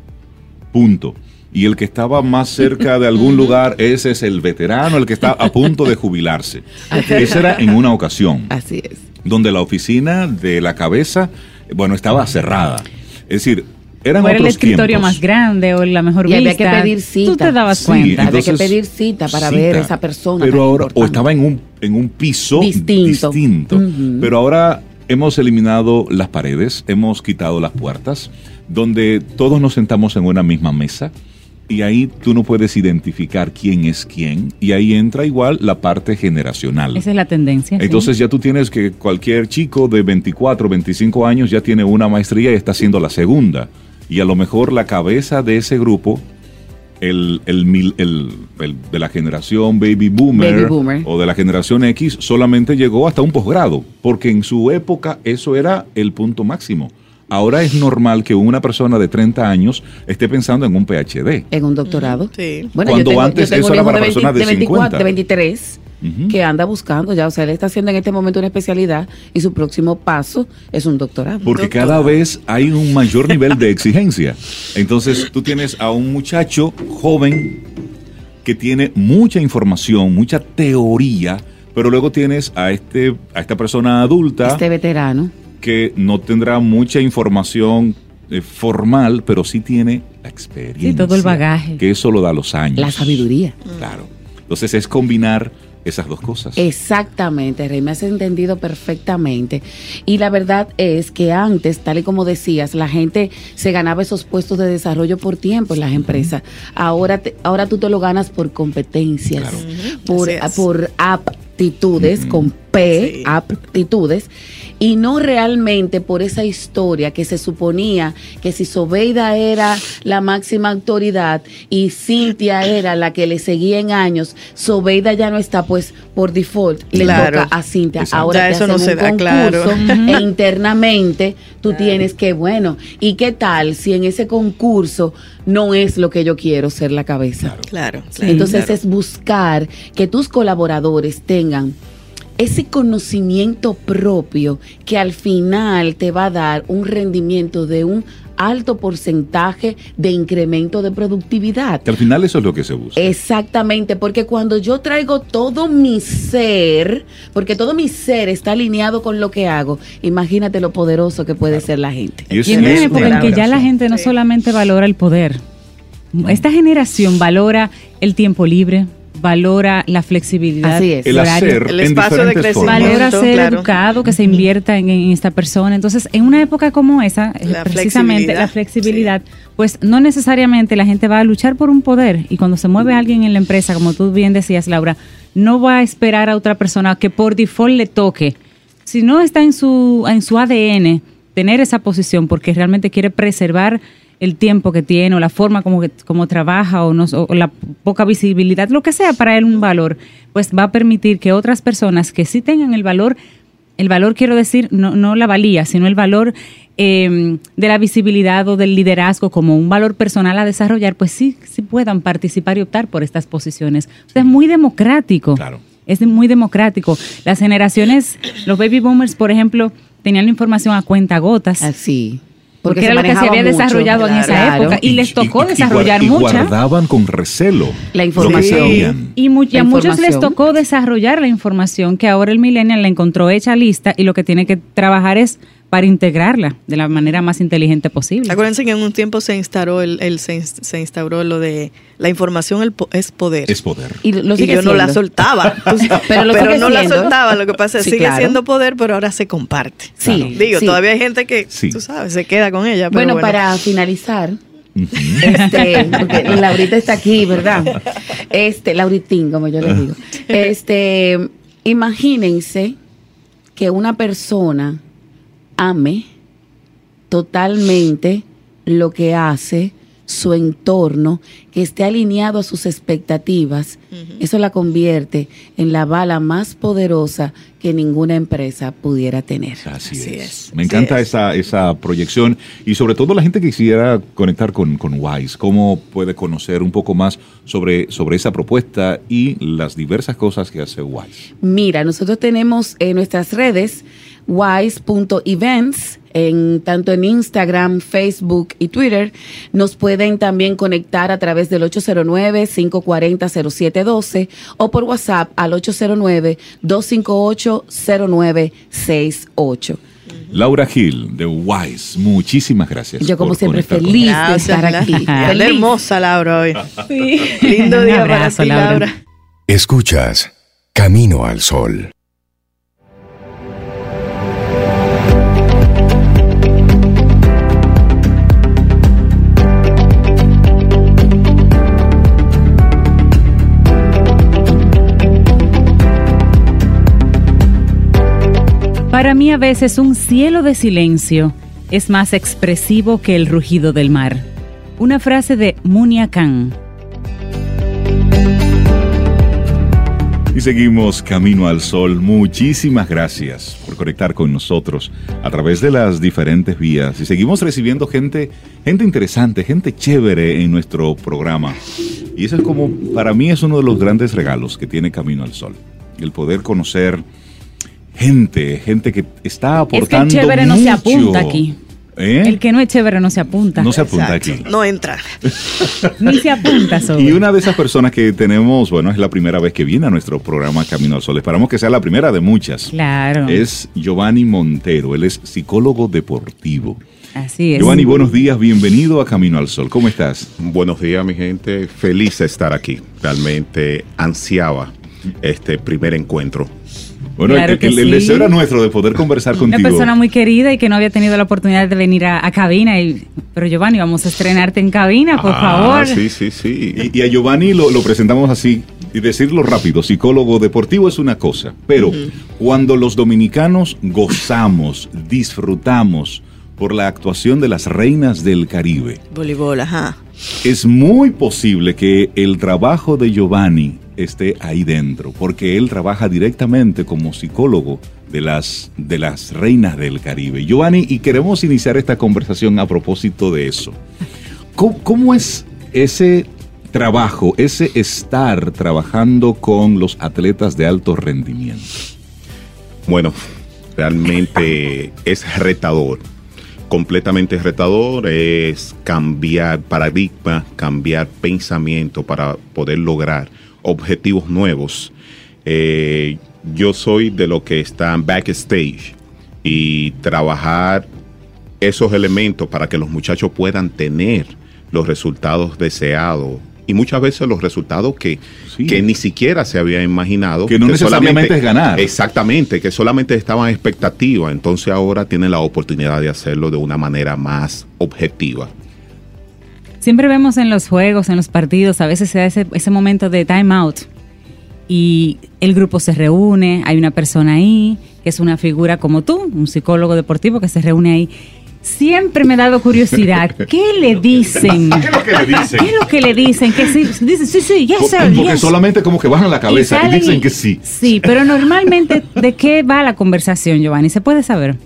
Punto. Y el que estaba más cerca de algún lugar, ese es el veterano, el que está a punto de jubilarse. Esa era en una ocasión Así es. donde la oficina de la cabeza, bueno, estaba cerrada. Es decir, eran o era el otros escritorio tiempos. más grande o la mejor Y vista. había que pedir cita. Tú te dabas Sí, cuenta. Había que entonces, pedir cita para cita. ver a esa persona. Pero ahora, o importante. estaba en un, en un piso Distinto. Pero ahora hemos eliminado las paredes, hemos quitado las puertas, donde todos nos sentamos en una misma mesa. Y ahí tú no puedes identificar quién es quién. Y ahí entra igual la parte generacional. Esa es la tendencia. sí. Entonces ya tú tienes que cualquier chico de 24, 25 años ya tiene una maestría y está haciendo la segunda. Y a lo mejor la cabeza de ese grupo, el, el mil- el- el de la generación baby boomer, Baby boomer. o de la generación X, solamente llegó hasta un posgrado, porque en su época eso era el punto máximo. Ahora es normal que una persona de 30 años esté pensando en un PhD. En un doctorado. Sí. Bueno, Cuando yo tengo, antes yo tengo eso un era para de, personas de 24, 50. de 23 Que anda buscando ya, o sea, él está haciendo en este momento una especialidad y su próximo paso es un doctorado. Porque cada vez hay un mayor nivel de exigencia. Entonces tú tienes a un muchacho joven que tiene mucha información, mucha teoría, pero luego tienes a este a esta persona adulta Este veterano. que no tendrá mucha información eh, formal, pero sí tiene la experiencia. Sí, todo el bagaje. Que eso lo da los años. La sabiduría. Claro. Entonces es combinar esas dos cosas. Exactamente, Rey, me has entendido perfectamente. Y la verdad es que antes, tal y como decías, la gente se ganaba esos puestos de desarrollo por tiempo en las empresas. Ahora, te- ahora tú te lo ganas por competencias, Claro. por, por aptitudes, con P, Sí. aptitudes, y no realmente por esa historia que se suponía que si Sobeida era la máxima autoridad y Cintia [CLEARS THROAT] era la que le seguía en años, Sobeida ya no está, pues por default le Claro. toca a Cintia. Exacto. Ahora Ya te eso no se un da, claro. concurso [LAUGHS] e internamente tú tienes que, bueno, ¿y qué tal si en ese concurso no es lo que yo quiero ser la cabeza? Claro. claro. Entonces Claro. es buscar que tus colaboradores tengan ese conocimiento propio que al final te va a dar un rendimiento de un alto porcentaje de incremento de productividad. Que al final eso es lo que se busca. Exactamente, porque cuando yo traigo todo mi ser, porque todo mi ser está alineado con lo que hago, imagínate lo poderoso que puede ser la gente. Y en una época en que ya la gente no solamente valora el poder, esta generación valora el tiempo libre, valora la flexibilidad. Así es. El hacer El en espacio de formas. crecimiento. valora ser claro. educado, que se invierta en, en esta persona. Entonces, en una época como esa, eh, La precisamente flexibilidad, la flexibilidad, pues no necesariamente la gente va a luchar por un poder. Y cuando se mueve alguien en la empresa, como tú bien decías, Laura, no va a esperar a otra persona que por default le toque. Si no está en su, en su ADN tener esa posición porque realmente quiere preservar el tiempo que tiene o la forma como, que- como trabaja o, no, o la poca visibilidad, lo que sea para él un valor, pues va a permitir que otras personas que sí tengan el valor, el valor quiero decir, no, no la valía, sino el valor eh, de la visibilidad o del liderazgo como un valor personal a desarrollar, pues sí, sí puedan participar y optar por estas posiciones. O sea, es muy democrático. Claro. Es muy democrático. Las generaciones, los baby boomers, por ejemplo, tenían la información a cuenta gotas. Así. Porque, era lo que se había mucho. desarrollado en esa época y, les tocó y- y desarrollar y mucha. guardaban con recelo La lo que información. Y, mu- y La a muchos les información. tocó desarrollar la información que ahora el millennial la encontró hecha lista y lo que tiene que trabajar es para integrarla de la manera más inteligente posible. Acuérdense que en un tiempo se instauró el, el- se, ins- se instauró lo de la información el es poder. Es poder. Y lo y sigue yo no la soltaba. [LAUGHS] Pero lo [LAUGHS] sigue no la soltaba. Lo que pasa es Sí, que sigue claro. siendo poder, pero ahora se comparte. Sí, Digo, sí. todavía hay gente que, Sí. tú sabes, se queda con ella. Pero Bueno, bueno, para finalizar, este, [LAUGHS] porque Laurita está aquí, ¿verdad? Este, Lauritín, como yo le digo. Este, imagínense que una persona ame totalmente lo que hace, su entorno, que esté alineado a sus expectativas, eso la convierte en la bala más poderosa que ninguna empresa pudiera tener. Así, Así es. es, Me así encanta es. esa, esa proyección y sobre todo la gente que quisiera conectar con, con Wise, cómo puede conocer un poco más sobre, sobre esa propuesta y las diversas cosas que hace Wise. Mira, nosotros tenemos en nuestras redes wise.events, en, tanto en Instagram, Facebook y Twitter. Nos pueden también conectar a través del 809-540-0712 o por WhatsApp al 809-258-0968. Laura Gil de Wise, muchísimas gracias. Yo como por siempre feliz de Gracias, estar aquí. Feliz. hermosa Laura hoy. Sí. Lindo día para abrazo, ti, Laura. Laura. Escuchas Camino al Sol. Para mí a veces un cielo de silencio es más expresivo que el rugido del mar. Una frase de Munia Khan. Y seguimos Camino al Sol. Muchísimas gracias por conectar con nosotros a través de las diferentes vías. Y seguimos recibiendo gente, gente interesante, gente chévere en nuestro programa. Y eso es como, para mí es uno de los grandes regalos que tiene Camino al Sol. El poder conocer gente, gente que está Es que el aportando chévere no se apunta aquí. ¿Eh? El que no es chévere no se apunta. No se apunta Exacto. aquí. No entra. [LAUGHS] Ni se apunta sobre. Y una de esas personas que tenemos, bueno, es la primera vez que viene a nuestro programa Camino al Sol. Esperamos que sea la primera de muchas. Claro. Es Giovanni Montero, él es psicólogo deportivo. Así es. Giovanni, buenos días, bienvenido a Camino al Sol. ¿Cómo estás? Buenos días, mi gente. Feliz de estar aquí. Realmente ansiaba este primer encuentro. Bueno, Claro el, que el- el sí. deseo era nuestro de poder conversar Una contigo. persona muy querida y que no había tenido la oportunidad de venir a, a cabina. Y, pero Giovanni, vamos a estrenarte en cabina, por Ah, favor. Sí, sí, sí. Y, y a Giovanni lo, lo presentamos así, y decirlo rápido, psicólogo deportivo es una cosa, pero cuando los dominicanos gozamos, disfrutamos por la actuación de las reinas del Caribe, Voleibol, ajá. es muy posible que el trabajo de Giovanni esté ahí dentro, porque él trabaja directamente como psicólogo de las, de las reinas del Caribe. Giovanni, y queremos iniciar esta conversación a propósito de eso. ¿Cómo, cómo es ese trabajo, ese estar trabajando con los atletas de alto rendimiento? Bueno, realmente [LAUGHS] es retador, completamente retador, es cambiar paradigma, cambiar pensamiento para poder lograr objetivos nuevos. Eh, yo soy de lo que está backstage y trabajar esos elementos para que los muchachos puedan tener los resultados deseados y muchas veces los resultados que, Sí. que ni siquiera se había imaginado. Que no necesariamente es ganar. Exactamente, que solamente estaban expectativas, entonces ahora tienen la oportunidad de hacerlo de una manera más objetiva. Siempre vemos en los juegos, en los partidos, a veces se da ese, ese momento de time out y el grupo se reúne, hay una persona ahí que es una figura como tú, un psicólogo deportivo que se reúne ahí. Siempre me ha dado curiosidad, [LAUGHS] ¿qué le dicen? [LAUGHS] ¿Qué es lo que le dicen? ¿Qué es lo que le dicen? Que sí, dicen, sí, sí, yes, sir, Porque yes. solamente como que bajan la cabeza y, dicen y- que sí. Sí, pero normalmente, ¿de qué va la conversación, Giovanni? ¿Se puede saber?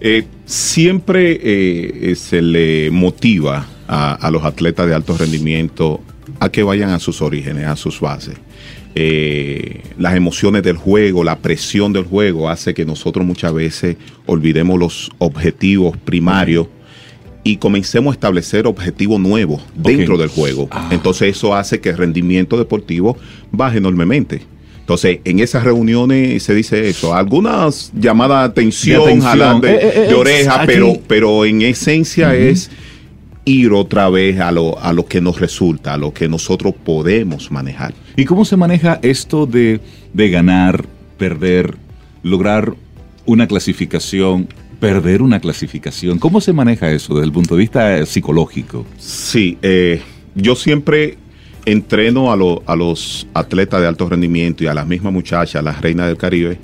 Eh, siempre eh, se le motiva a, a los atletas de alto rendimiento a que vayan a sus orígenes, a sus bases. Eh, las emociones del juego, la presión del juego hace que nosotros muchas veces olvidemos los objetivos primarios y comencemos a establecer objetivos nuevos dentro del juego. Ah. Entonces eso hace que el rendimiento deportivo baje enormemente. Entonces, en esas reuniones se dice eso, algunas llamadas de atención, De atención. de, Eh, eh, de oreja, aquí. pero, pero en esencia es ir otra vez a lo, a lo que nos resulta, a lo que nosotros podemos manejar. ¿Y cómo se maneja esto de, de ganar, perder, lograr una clasificación, perder una clasificación? ¿Cómo se maneja eso desde el punto de vista eh, psicológico? Sí, eh, yo siempre entreno a, lo- a los atletas de alto rendimiento y a las mismas muchachas, las reinas del Caribe,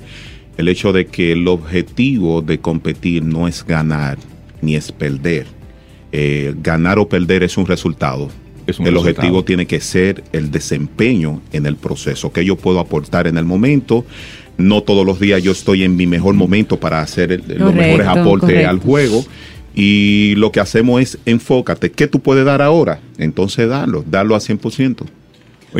el hecho de que el objetivo de competir no es ganar ni es perder. Eh, ganar o perder es un resultado. Es un el resultado. objetivo tiene que ser el desempeño en el proceso, que yo puedo aportar en el momento. No todos los días yo estoy en mi mejor momento para hacer el- los mejores aportes correcto. al juego. Y lo que hacemos es enfócate, ¿qué tú puedes dar ahora? Entonces darlo, darlo a 100%.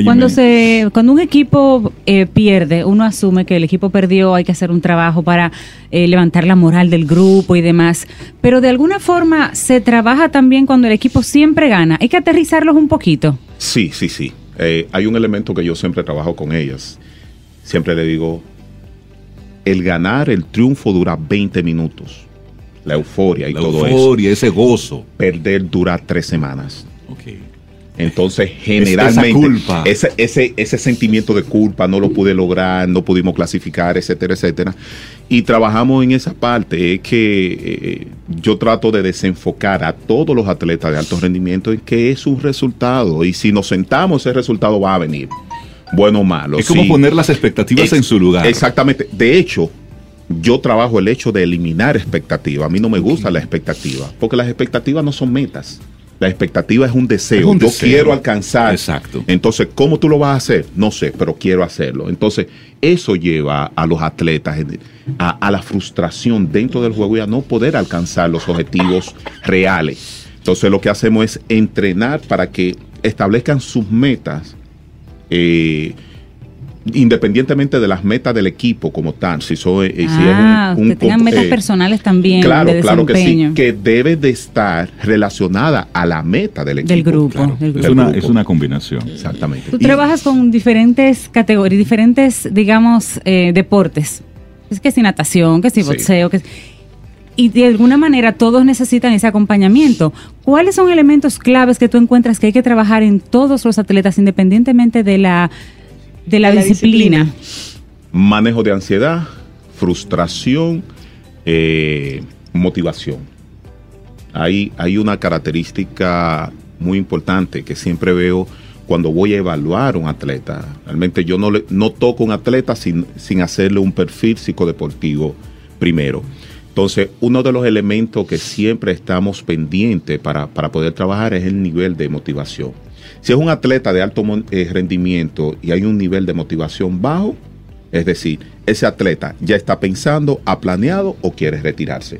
Cuando se, cuando un equipo eh, pierde, uno asume que el equipo perdió, hay que hacer un trabajo para eh, levantar la moral del grupo y demás. Pero de alguna forma se trabaja también cuando el equipo siempre gana. Hay que aterrizarlos un poquito. Sí, sí, sí. Eh, hay un elemento que yo siempre trabajo con ellas. Siempre le digo, el ganar, el triunfo dura 20 minutos. La euforia y la todo eso. euforia, ese gozo. Perder dura tres semanas. Ok. Entonces, generalmente, culpa. Ese, ese, ese sentimiento de culpa, no lo pude lograr, no pudimos clasificar, etcétera, etcétera. Y trabajamos en esa parte. Es que eh, yo trato de desenfocar a todos los atletas de alto rendimiento en que es un resultado. Y si nos sentamos, ese resultado va a venir. Bueno o malo. Es como poner las expectativas Ex- en su lugar. Exactamente. De hecho, yo trabajo el hecho de eliminar expectativas. A mí no me gusta la expectativa, porque las expectativas no son metas. La expectativa es un deseo. Es un yo deseo. quiero alcanzar. Exacto. Entonces, ¿cómo tú lo vas a hacer? No sé, pero quiero hacerlo. Entonces, eso lleva a los atletas a, a la frustración dentro del juego y a no poder alcanzar los objetivos reales. Entonces, lo que hacemos es entrenar para que establezcan sus metas eh, independientemente de las metas del equipo como tal, si, so- eh, si ah, es un, un que tengan metas eh, personales también Claro, de claro que sí, que debe de estar relacionada a la meta del equipo. del grupo. Claro, del es, grupo. una, grupo. es una combinación. Exactamente. Tú Y- trabajas con diferentes categorías, diferentes, digamos, eh, deportes. Es que si natación, que si Sí. boxeo, que y de alguna manera todos necesitan ese acompañamiento. ¿Cuáles son elementos claves que tú encuentras que hay que trabajar en todos los atletas, independientemente de la de la, disciplina. Manejo de ansiedad, frustración, eh, motivación. Hay, hay una característica muy importante que siempre veo cuando voy a evaluar un atleta. Realmente yo no, le, no toco un atleta sin, sin hacerle un perfil psicodeportivo primero. Entonces, uno de los elementos que siempre estamos pendientes para, para poder trabajar es el nivel de motivación. Si es un atleta de alto eh, rendimiento y hay un nivel de motivación bajo, es decir, ese atleta ya está pensando, ha planeado o quiere retirarse,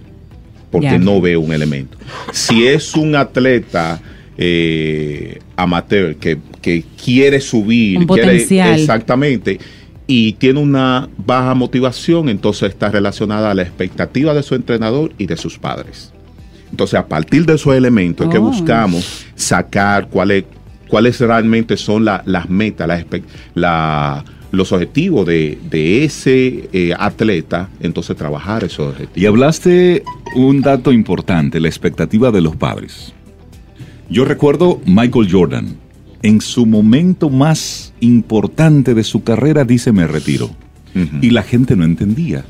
porque no ve un elemento. Si es un atleta eh, amateur que, que quiere subir, Un quiere- potencial. exactamente, y tiene una baja motivación, entonces está relacionada a la expectativa de su entrenador y de sus padres. Entonces, a partir de esos elementos es que Oh. buscamos sacar cuáles cuáles realmente son la- las metas, la- los objetivos de, de ese eh, atleta, entonces trabajar esos objetivos. Y hablaste un dato importante, la expectativa de los padres. Yo recuerdo Michael Jordan, en su momento más importante de su carrera dice me retiro. Y la gente no entendía.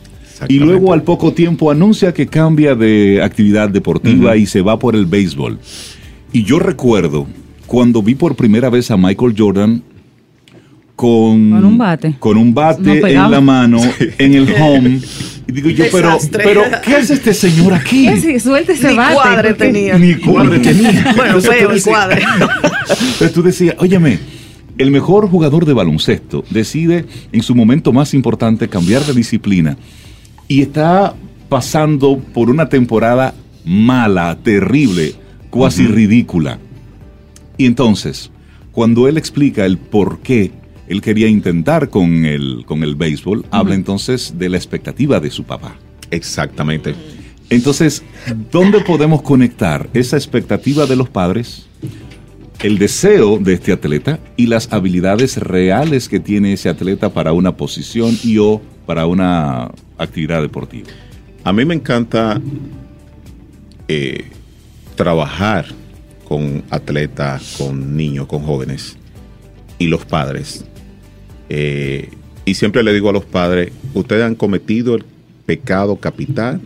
Y luego al poco tiempo anuncia que cambia de actividad deportiva y se va por el béisbol. Y yo recuerdo cuando vi por primera vez a Michael Jordan con, Con un bate. con un bate No en la mano, [LAUGHS] en el home. Y digo yo, pero, ¿qué hace este señor aquí? ¿Qué si suelta ese Ni bate? cuadre tenía. Ni cuadre tenía. [LAUGHS] Bueno, feo el decías- cuadre. [LAUGHS] Entonces tú decías, óyeme, el mejor jugador de baloncesto decide en su momento más importante cambiar de disciplina y está pasando por una temporada mala, terrible, cuasi ridícula. Y entonces, cuando él explica el por qué él quería intentar con el, con el béisbol, habla entonces de la expectativa de su papá. Exactamente. Entonces, ¿dónde podemos conectar esa expectativa de los padres, el deseo de este atleta y las habilidades reales que tiene ese atleta para una posición y o para una actividad deportiva? A mí me encanta eh, trabajar con atletas, con niños, con jóvenes y los padres. Eh, y siempre le digo a los padres, ustedes han cometido el pecado capital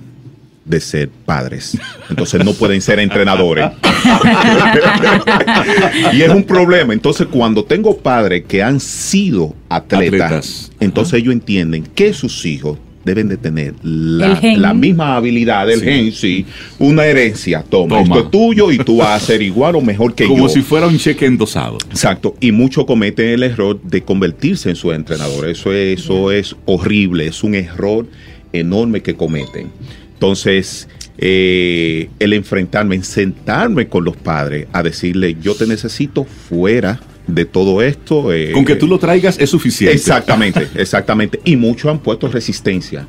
de ser padres. Entonces no pueden ser entrenadores. [LAUGHS] y es un problema. Entonces cuando tengo padres que han sido atletas, Atletas. entonces ellos entienden que sus hijos deben de tener la, misma habilidad del Sí. gen, sí, una herencia. Toma, Toma. esto es tuyo y tú vas a ser igual o mejor que Como yo. si fuera un cheque endosado. Exacto, y muchos cometen el error de convertirse en su entrenador. Eso es, eso es horrible, es un error enorme que cometen. Entonces, eh, el enfrentarme, en sentarme con los padres a decirle, yo te necesito fuera de todo esto. eh, Con que tú lo traigas es suficiente. Exactamente, [LAUGHS] exactamente. Y muchos han puesto resistencia.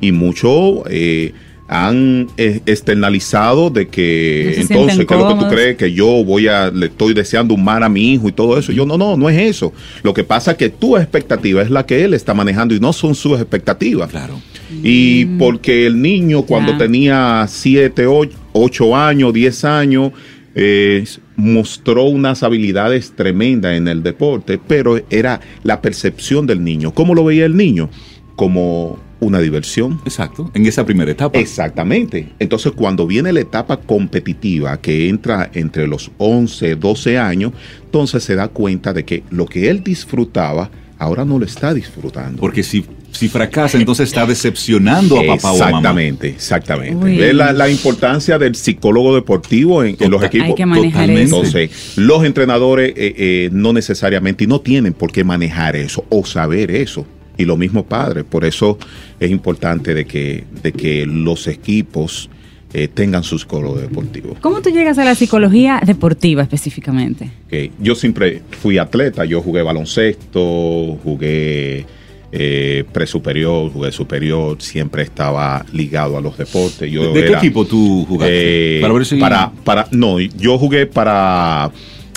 Y muchos eh, han eh, externalizado de que se entonces, ¿qué es lo que tú crees? Que yo voy a, le estoy deseando un mal a mi hijo y todo eso. Yo no, no, no es eso. Lo que pasa es que tu expectativa es la que él está manejando y no son sus expectativas. Claro. Y porque el niño cuando tenía 7, 8 años, 10 años, eh, mostró unas habilidades tremendas en el deporte, pero era la percepción del niño. ¿Cómo lo veía el niño? Como una diversión. Exacto. En esa primera etapa. Exactamente. Entonces, cuando viene la etapa competitiva que entra entre los 11, 12 años, entonces se da cuenta de que lo que él disfrutaba, ahora no lo está disfrutando. Porque si, si fracasa, entonces está decepcionando a papá o a mamá. Exactamente, exactamente. La, la importancia del psicólogo deportivo en, en los equipos. Hay que manejar Totalmente. eso. Entonces, los entrenadores eh, eh, no necesariamente y no tienen por qué manejar eso o saber eso. Y lo mismo padres. Por eso es importante de que, de que los equipos eh, tengan su psicólogo deportivo. ¿Cómo tú llegas a la psicología deportiva específicamente? Ok, Yo siempre fui atleta, yo jugué baloncesto, jugué eh, presuperior, jugué superior, siempre estaba ligado a los deportes. Yo ¿De qué equipo tú jugaste? eh, para ver si... para, para- no, yo jugué para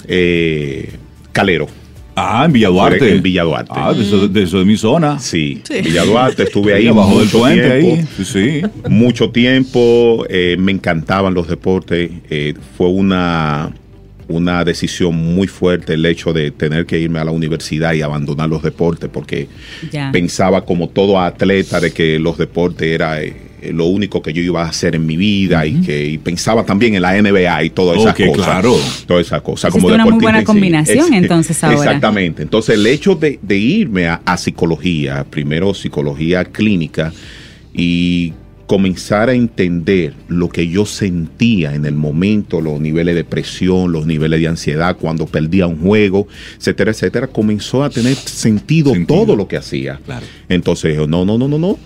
eh, Calero. Ah, en Villa Duarte. En Villa Duarte. Ah, de eso, de eso de mi zona. Sí, Sí. Villa Duarte, estuve [LAUGHS] ahí abajo del mucho puente, tiempo. ahí. Sí, sí. mucho tiempo, eh, me encantaban los deportes, eh, fue una, una decisión muy fuerte el hecho de tener que irme a la universidad y abandonar los deportes, porque Ya. pensaba como todo atleta de que los deportes era eh, lo único que yo iba a hacer en mi vida y que y pensaba también en la NBA y todas esas Ok, cosas. claro. Todas esas cosas. Como una muy buena sí. combinación, entonces, ahora. Exactamente. Entonces el hecho de, de irme a, a psicología, primero psicología clínica y comenzar a entender lo que yo sentía en el momento, los niveles de presión, los niveles de ansiedad cuando perdía un juego, etcétera, etcétera, comenzó a tener sentido, Sentido. todo lo que hacía. Claro. Entonces, no, no, no, no, no.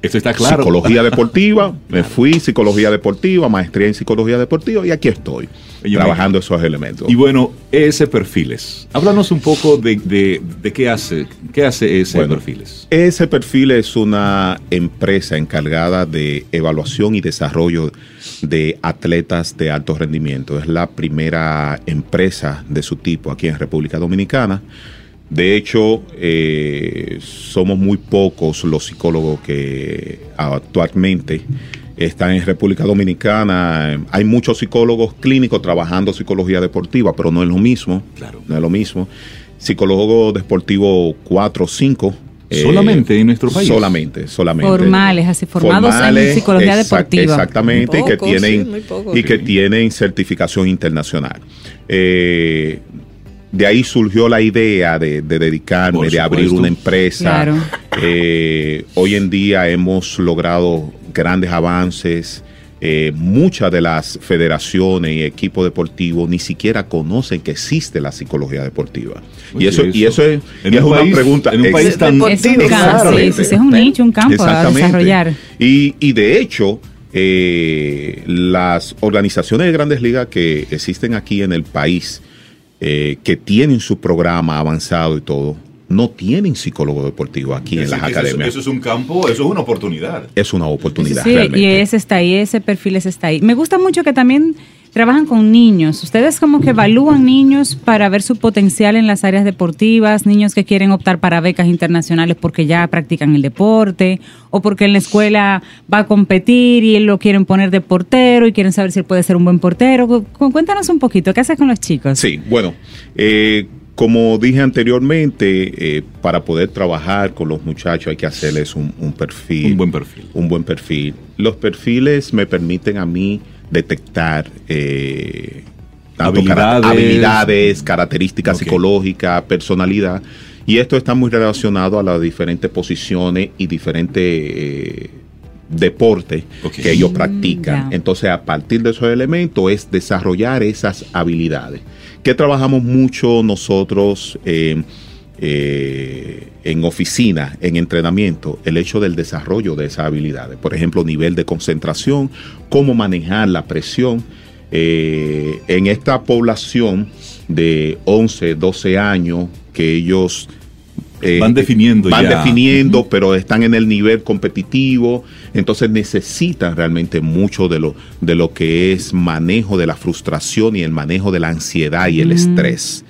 Esto está claro. Psicología deportiva, [LAUGHS] me fui psicología deportiva, maestría en psicología deportiva y aquí estoy, trabajando esos elementos. Y bueno, ese Perfiles. Háblanos un poco de, de- de qué hace, qué hace ese Bueno, Perfiles. Ese perfil es una empresa encargada de evaluación y desarrollo de atletas de alto rendimiento. Es la primera empresa de su tipo aquí en República Dominicana. De hecho, eh, somos muy pocos los psicólogos que actualmente están en República Dominicana. Hay muchos psicólogos clínicos trabajando psicología deportiva, pero no es lo mismo. Claro. No es lo mismo. Psicólogo deportivo 4 o 5. Solamente en nuestro país. Solamente, solamente. Formales, así, formados en psicología deportiva. Exactamente, y que tienen, sí, y que tienen certificación internacional. Eh, de ahí surgió la idea de, de dedicarme, de abrir una empresa. Claro. Eh, hoy en día hemos logrado grandes avances. Eh, muchas de las federaciones y equipos deportivos ni siquiera conocen que existe la psicología deportiva. y eso, y eso. es, En y es un una pregunta. en un país tan- Es un campo, sí, Exactamente. sí, sí, es un nicho, un campo a desarrollar. Y, y de hecho, eh, las organizaciones de grandes ligas que existen aquí en el país, eh, que tienen su programa avanzado y todo, no tienen psicólogo deportivo aquí en las academias. Eso, es un campo, eso es una oportunidad. es una oportunidad Sí, realmente. y ese está ahí, ese perfil ese está ahí. Me gusta mucho que también trabajan con niños. Ustedes como que evalúan niños para ver su potencial en las áreas deportivas, niños que quieren optar para becas internacionales porque ya practican el deporte o porque en la escuela va a competir y lo quieren poner de portero y quieren saber si él puede ser un buen portero. Cu- Cuéntanos un poquito, ¿qué haces con los chicos? Sí, bueno, eh, como dije anteriormente, eh, para poder trabajar con los muchachos hay que hacerles un, un perfil. Un buen perfil. Un buen perfil. Los perfiles me permiten a mí detectar eh, Habilidades. habilidades, características psicológicas, personalidad. Y esto está muy relacionado a las diferentes posiciones y diferentes eh, deportes que ellos Mm, practican. ya. Entonces, a partir de esos elementos es desarrollar esas habilidades. Que trabajamos mucho nosotros eh, eh, en oficina, en entrenamiento, el hecho del desarrollo de esas habilidades. Por ejemplo, nivel de concentración, cómo manejar la presión. Eh, en esta población de 11, 12 años, que ellos eh, Van definiendo van ya. definiendo, pero están en el nivel competitivo, entonces necesitan realmente mucho de lo, de lo que es manejo de la frustración y el manejo de la ansiedad y el estrés,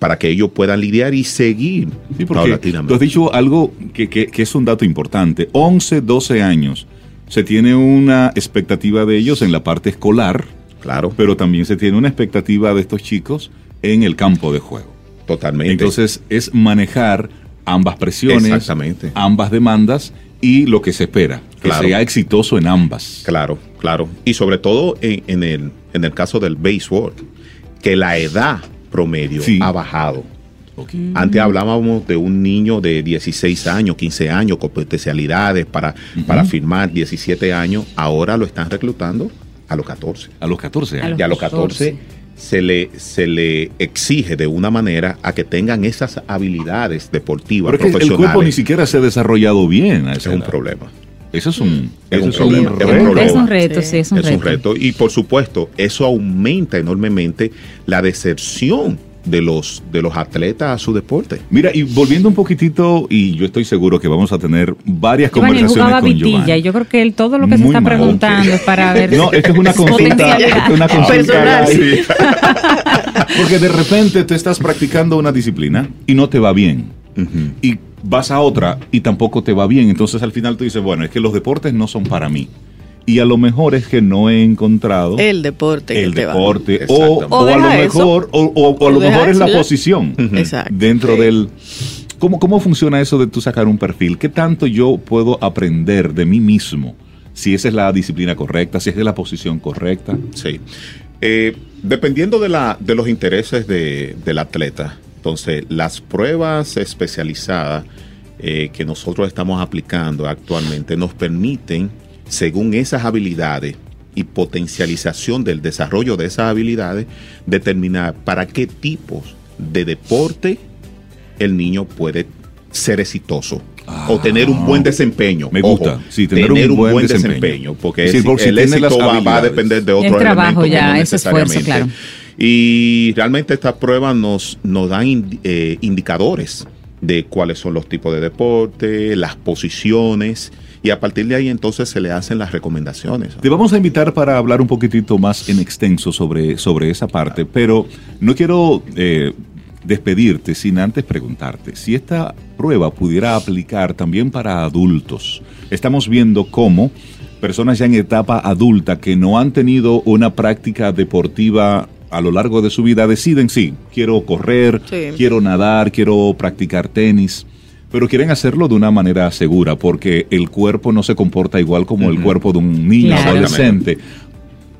para que ellos puedan lidiar y seguir Sí, porque tú paulatinamente. has dicho algo que, que- que es un dato importante. 11, 12 años. Se tiene una expectativa de ellos en la parte escolar, Claro, pero también se tiene una expectativa de estos chicos en el campo de juego. totalmente. Entonces es manejar ambas presiones, Exactamente. ambas demandas y lo que se espera, que Claro. sea exitoso en ambas. Claro, claro. Y sobre todo en, en el, en el caso del béisbol, que la edad promedio Sí. ha bajado. Ok. Antes hablábamos de un niño de 16 años, 15 años, con potencialidades para, para firmar 17 años. Ahora lo están reclutando a los 14. A los 14 A años. Y a los 14 se le, se le exige de una manera a que tengan esas habilidades deportivas, Pero es que el profesionales. cuerpo ni siquiera se ha desarrollado bien. a es esa un problema. Eso es un, Es eso un es problema, un es un reto. problema. Es un reto, Sí. sí, es un es reto. un reto. Y por supuesto, eso aumenta enormemente la deserción de los, de los atletas a su deporte. Mira, y volviendo un poquitito, y yo estoy seguro que vamos a tener varias Giovanni conversaciones jugaba con vitilla Giovanni. y yo creo que él todo lo que se está mal. preguntando es para ver No, esto es una [LAUGHS] su consulta, es una consulta Personal. [LAUGHS] Porque de repente tú estás practicando una disciplina y no te va bien. Y vas a otra y tampoco te va bien. Entonces al final tú dices, bueno, es que los deportes no son para mí. y a lo mejor es que no he encontrado El deporte. el que te va. deporte o, o O a lo eso, mejor o, o- o a lo mejor es la ya. posición Exacto. dentro Sí. del ¿cómo, cómo funciona eso de tú sacar un perfil qué tanto yo puedo aprender de mí mismo si esa es la disciplina correcta si esa es la posición correcta Sí. Eh, dependiendo de, la, de los intereses de- del atleta, entonces las pruebas especializadas eh, que nosotros estamos aplicando actualmente nos permiten, según esas habilidades y potencialización del desarrollo de esas habilidades, determinar para qué tipos de deporte el niño puede ser exitoso. o tener un buen desempeño. Ah. Me gusta, Ojo, sí, tener un buen desempeño. porque Sí, es- porque si el éxito va, va a depender de El otros trabajo elementos, ya, no ese esfuerzo, necesariamente. claro. Y realmente estas pruebas nos, nos dan eh, indicadores de cuáles son los tipos de deporte, las posiciones, y a partir de ahí entonces se le hacen las recomendaciones. Te vamos a invitar para hablar un poquitito más en extenso sobre, sobre esa parte, pero no quiero eh, despedirte sin antes preguntarte si esta prueba pudiera aplicar también para adultos. Estamos viendo cómo personas ya en etapa adulta que no han tenido una práctica deportiva a lo largo de su vida deciden, sí, quiero correr, Sí. quiero nadar, quiero practicar tenis, pero quieren hacerlo de una manera segura porque el cuerpo no se comporta igual como el cuerpo de un niño Claro. adolescente.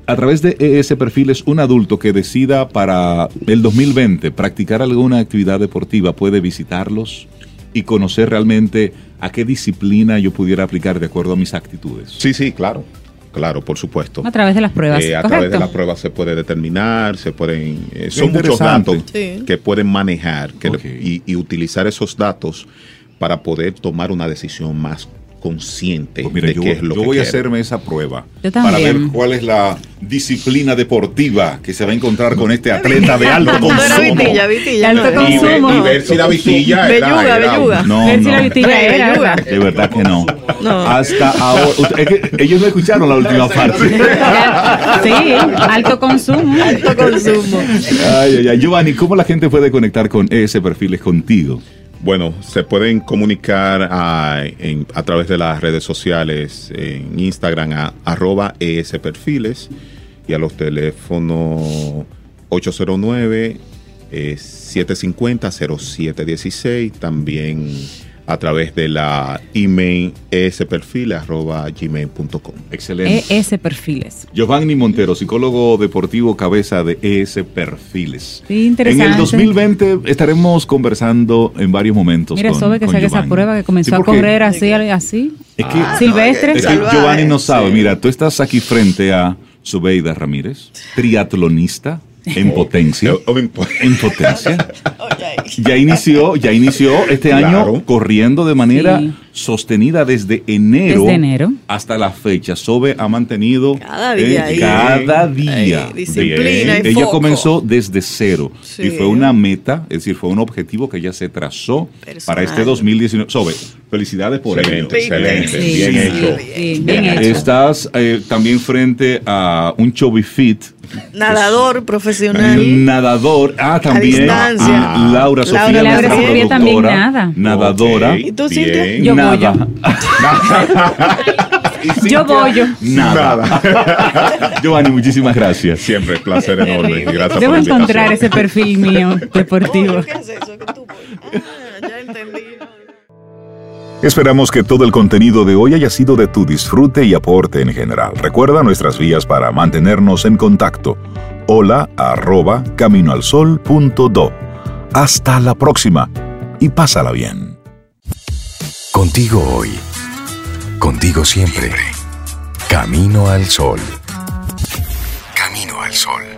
A través de ese perfil es un adulto que decida para el 2020 practicar alguna actividad deportiva, puede visitarlos y conocer realmente a qué disciplina yo pudiera aplicar de acuerdo a mis actitudes. Sí, sí, claro, claro, por supuesto. A través de las pruebas. Eh, a ¿correcto? través de las pruebas se puede determinar, se pueden, eh, son muchos datos Sí. que pueden manejar que le- y, y utilizar esos datos para poder tomar una decisión más consciente Pues mira, de yo, qué es lo yo que voy a hacerme esa prueba Yo para ver cuál es la disciplina deportiva que se va a encontrar con este atleta de alto [LAUGHS] consumo. vitilla, vitilla. Alto no era. y, ver, consumo. y ver si la vitilla era, Belluga, era- belluga. No, Ver si la vitilla era. De verdad que no. [LAUGHS] No. Hasta ahora. es que ellos no escucharon la última [LAUGHS] parte. Sí, alto consumo. Alto consumo. Ay, ay, ay. Giovanni, ¿cómo la gente puede conectar con ese perfiles contigo? Bueno, se pueden comunicar a, en- a través de las redes sociales, en Instagram a arroba esperfiles y a los teléfonos 809 eh, 750-0716, también a través de la email gmail.com. Excelente. ES Perfiles. Giovanni Montero, psicólogo deportivo, cabeza de ES Perfiles. Sí, interesante. En el 2020 estaremos conversando en varios momentos. Mira, con- Sobe que haga esa prueba que comenzó Sí, a correr así, así. Es que, Silvestre. es que Giovanni no sabe. sí. Mira, tú estás aquí frente a Zubeida Ramírez, triatlonista en [LAUGHS] potencia. O- o impo- En potencia. [LAUGHS] Ya inició, ya inició este Claro. año corriendo de manera Sí. sostenida desde enero, Desde enero. hasta la fecha. Sobe ha mantenido Cada día cada día. Ahí, disciplina y Ella foco. comenzó desde cero Sí. y fue una meta, es decir, fue un objetivo que ella se trazó Personal. para este 2019. Sobe, felicidades por Excelente, ello. excelente, Sí, bien sí, hecho. sí, bien hecho. Estás eh, también frente a un Chubby Fit, Nadador profesional. nadador. Ah, también distancia. a Laura Sofía, Laura nuestra Sofía también productora, nada. Nadadora. Ok, ¿Y tú, bien. Cintia? Yo voy, Nada. Yo [LAUGHS] voy yo. Nada. [LAUGHS] Giovanni, muchísimas gracias. Siempre, placer enorme. Gracias Debo por encontrar ese perfil mío [LAUGHS] deportivo. ¿qué es eso que tú Esperamos que todo el contenido de hoy haya sido de tu disfrute y aporte en general. Recuerda nuestras vías para mantenernos en contacto. Hola arroba caminoalsol.do. Hasta la próxima y pásala bien. Contigo hoy. Contigo siempre. Camino al sol. Camino al sol.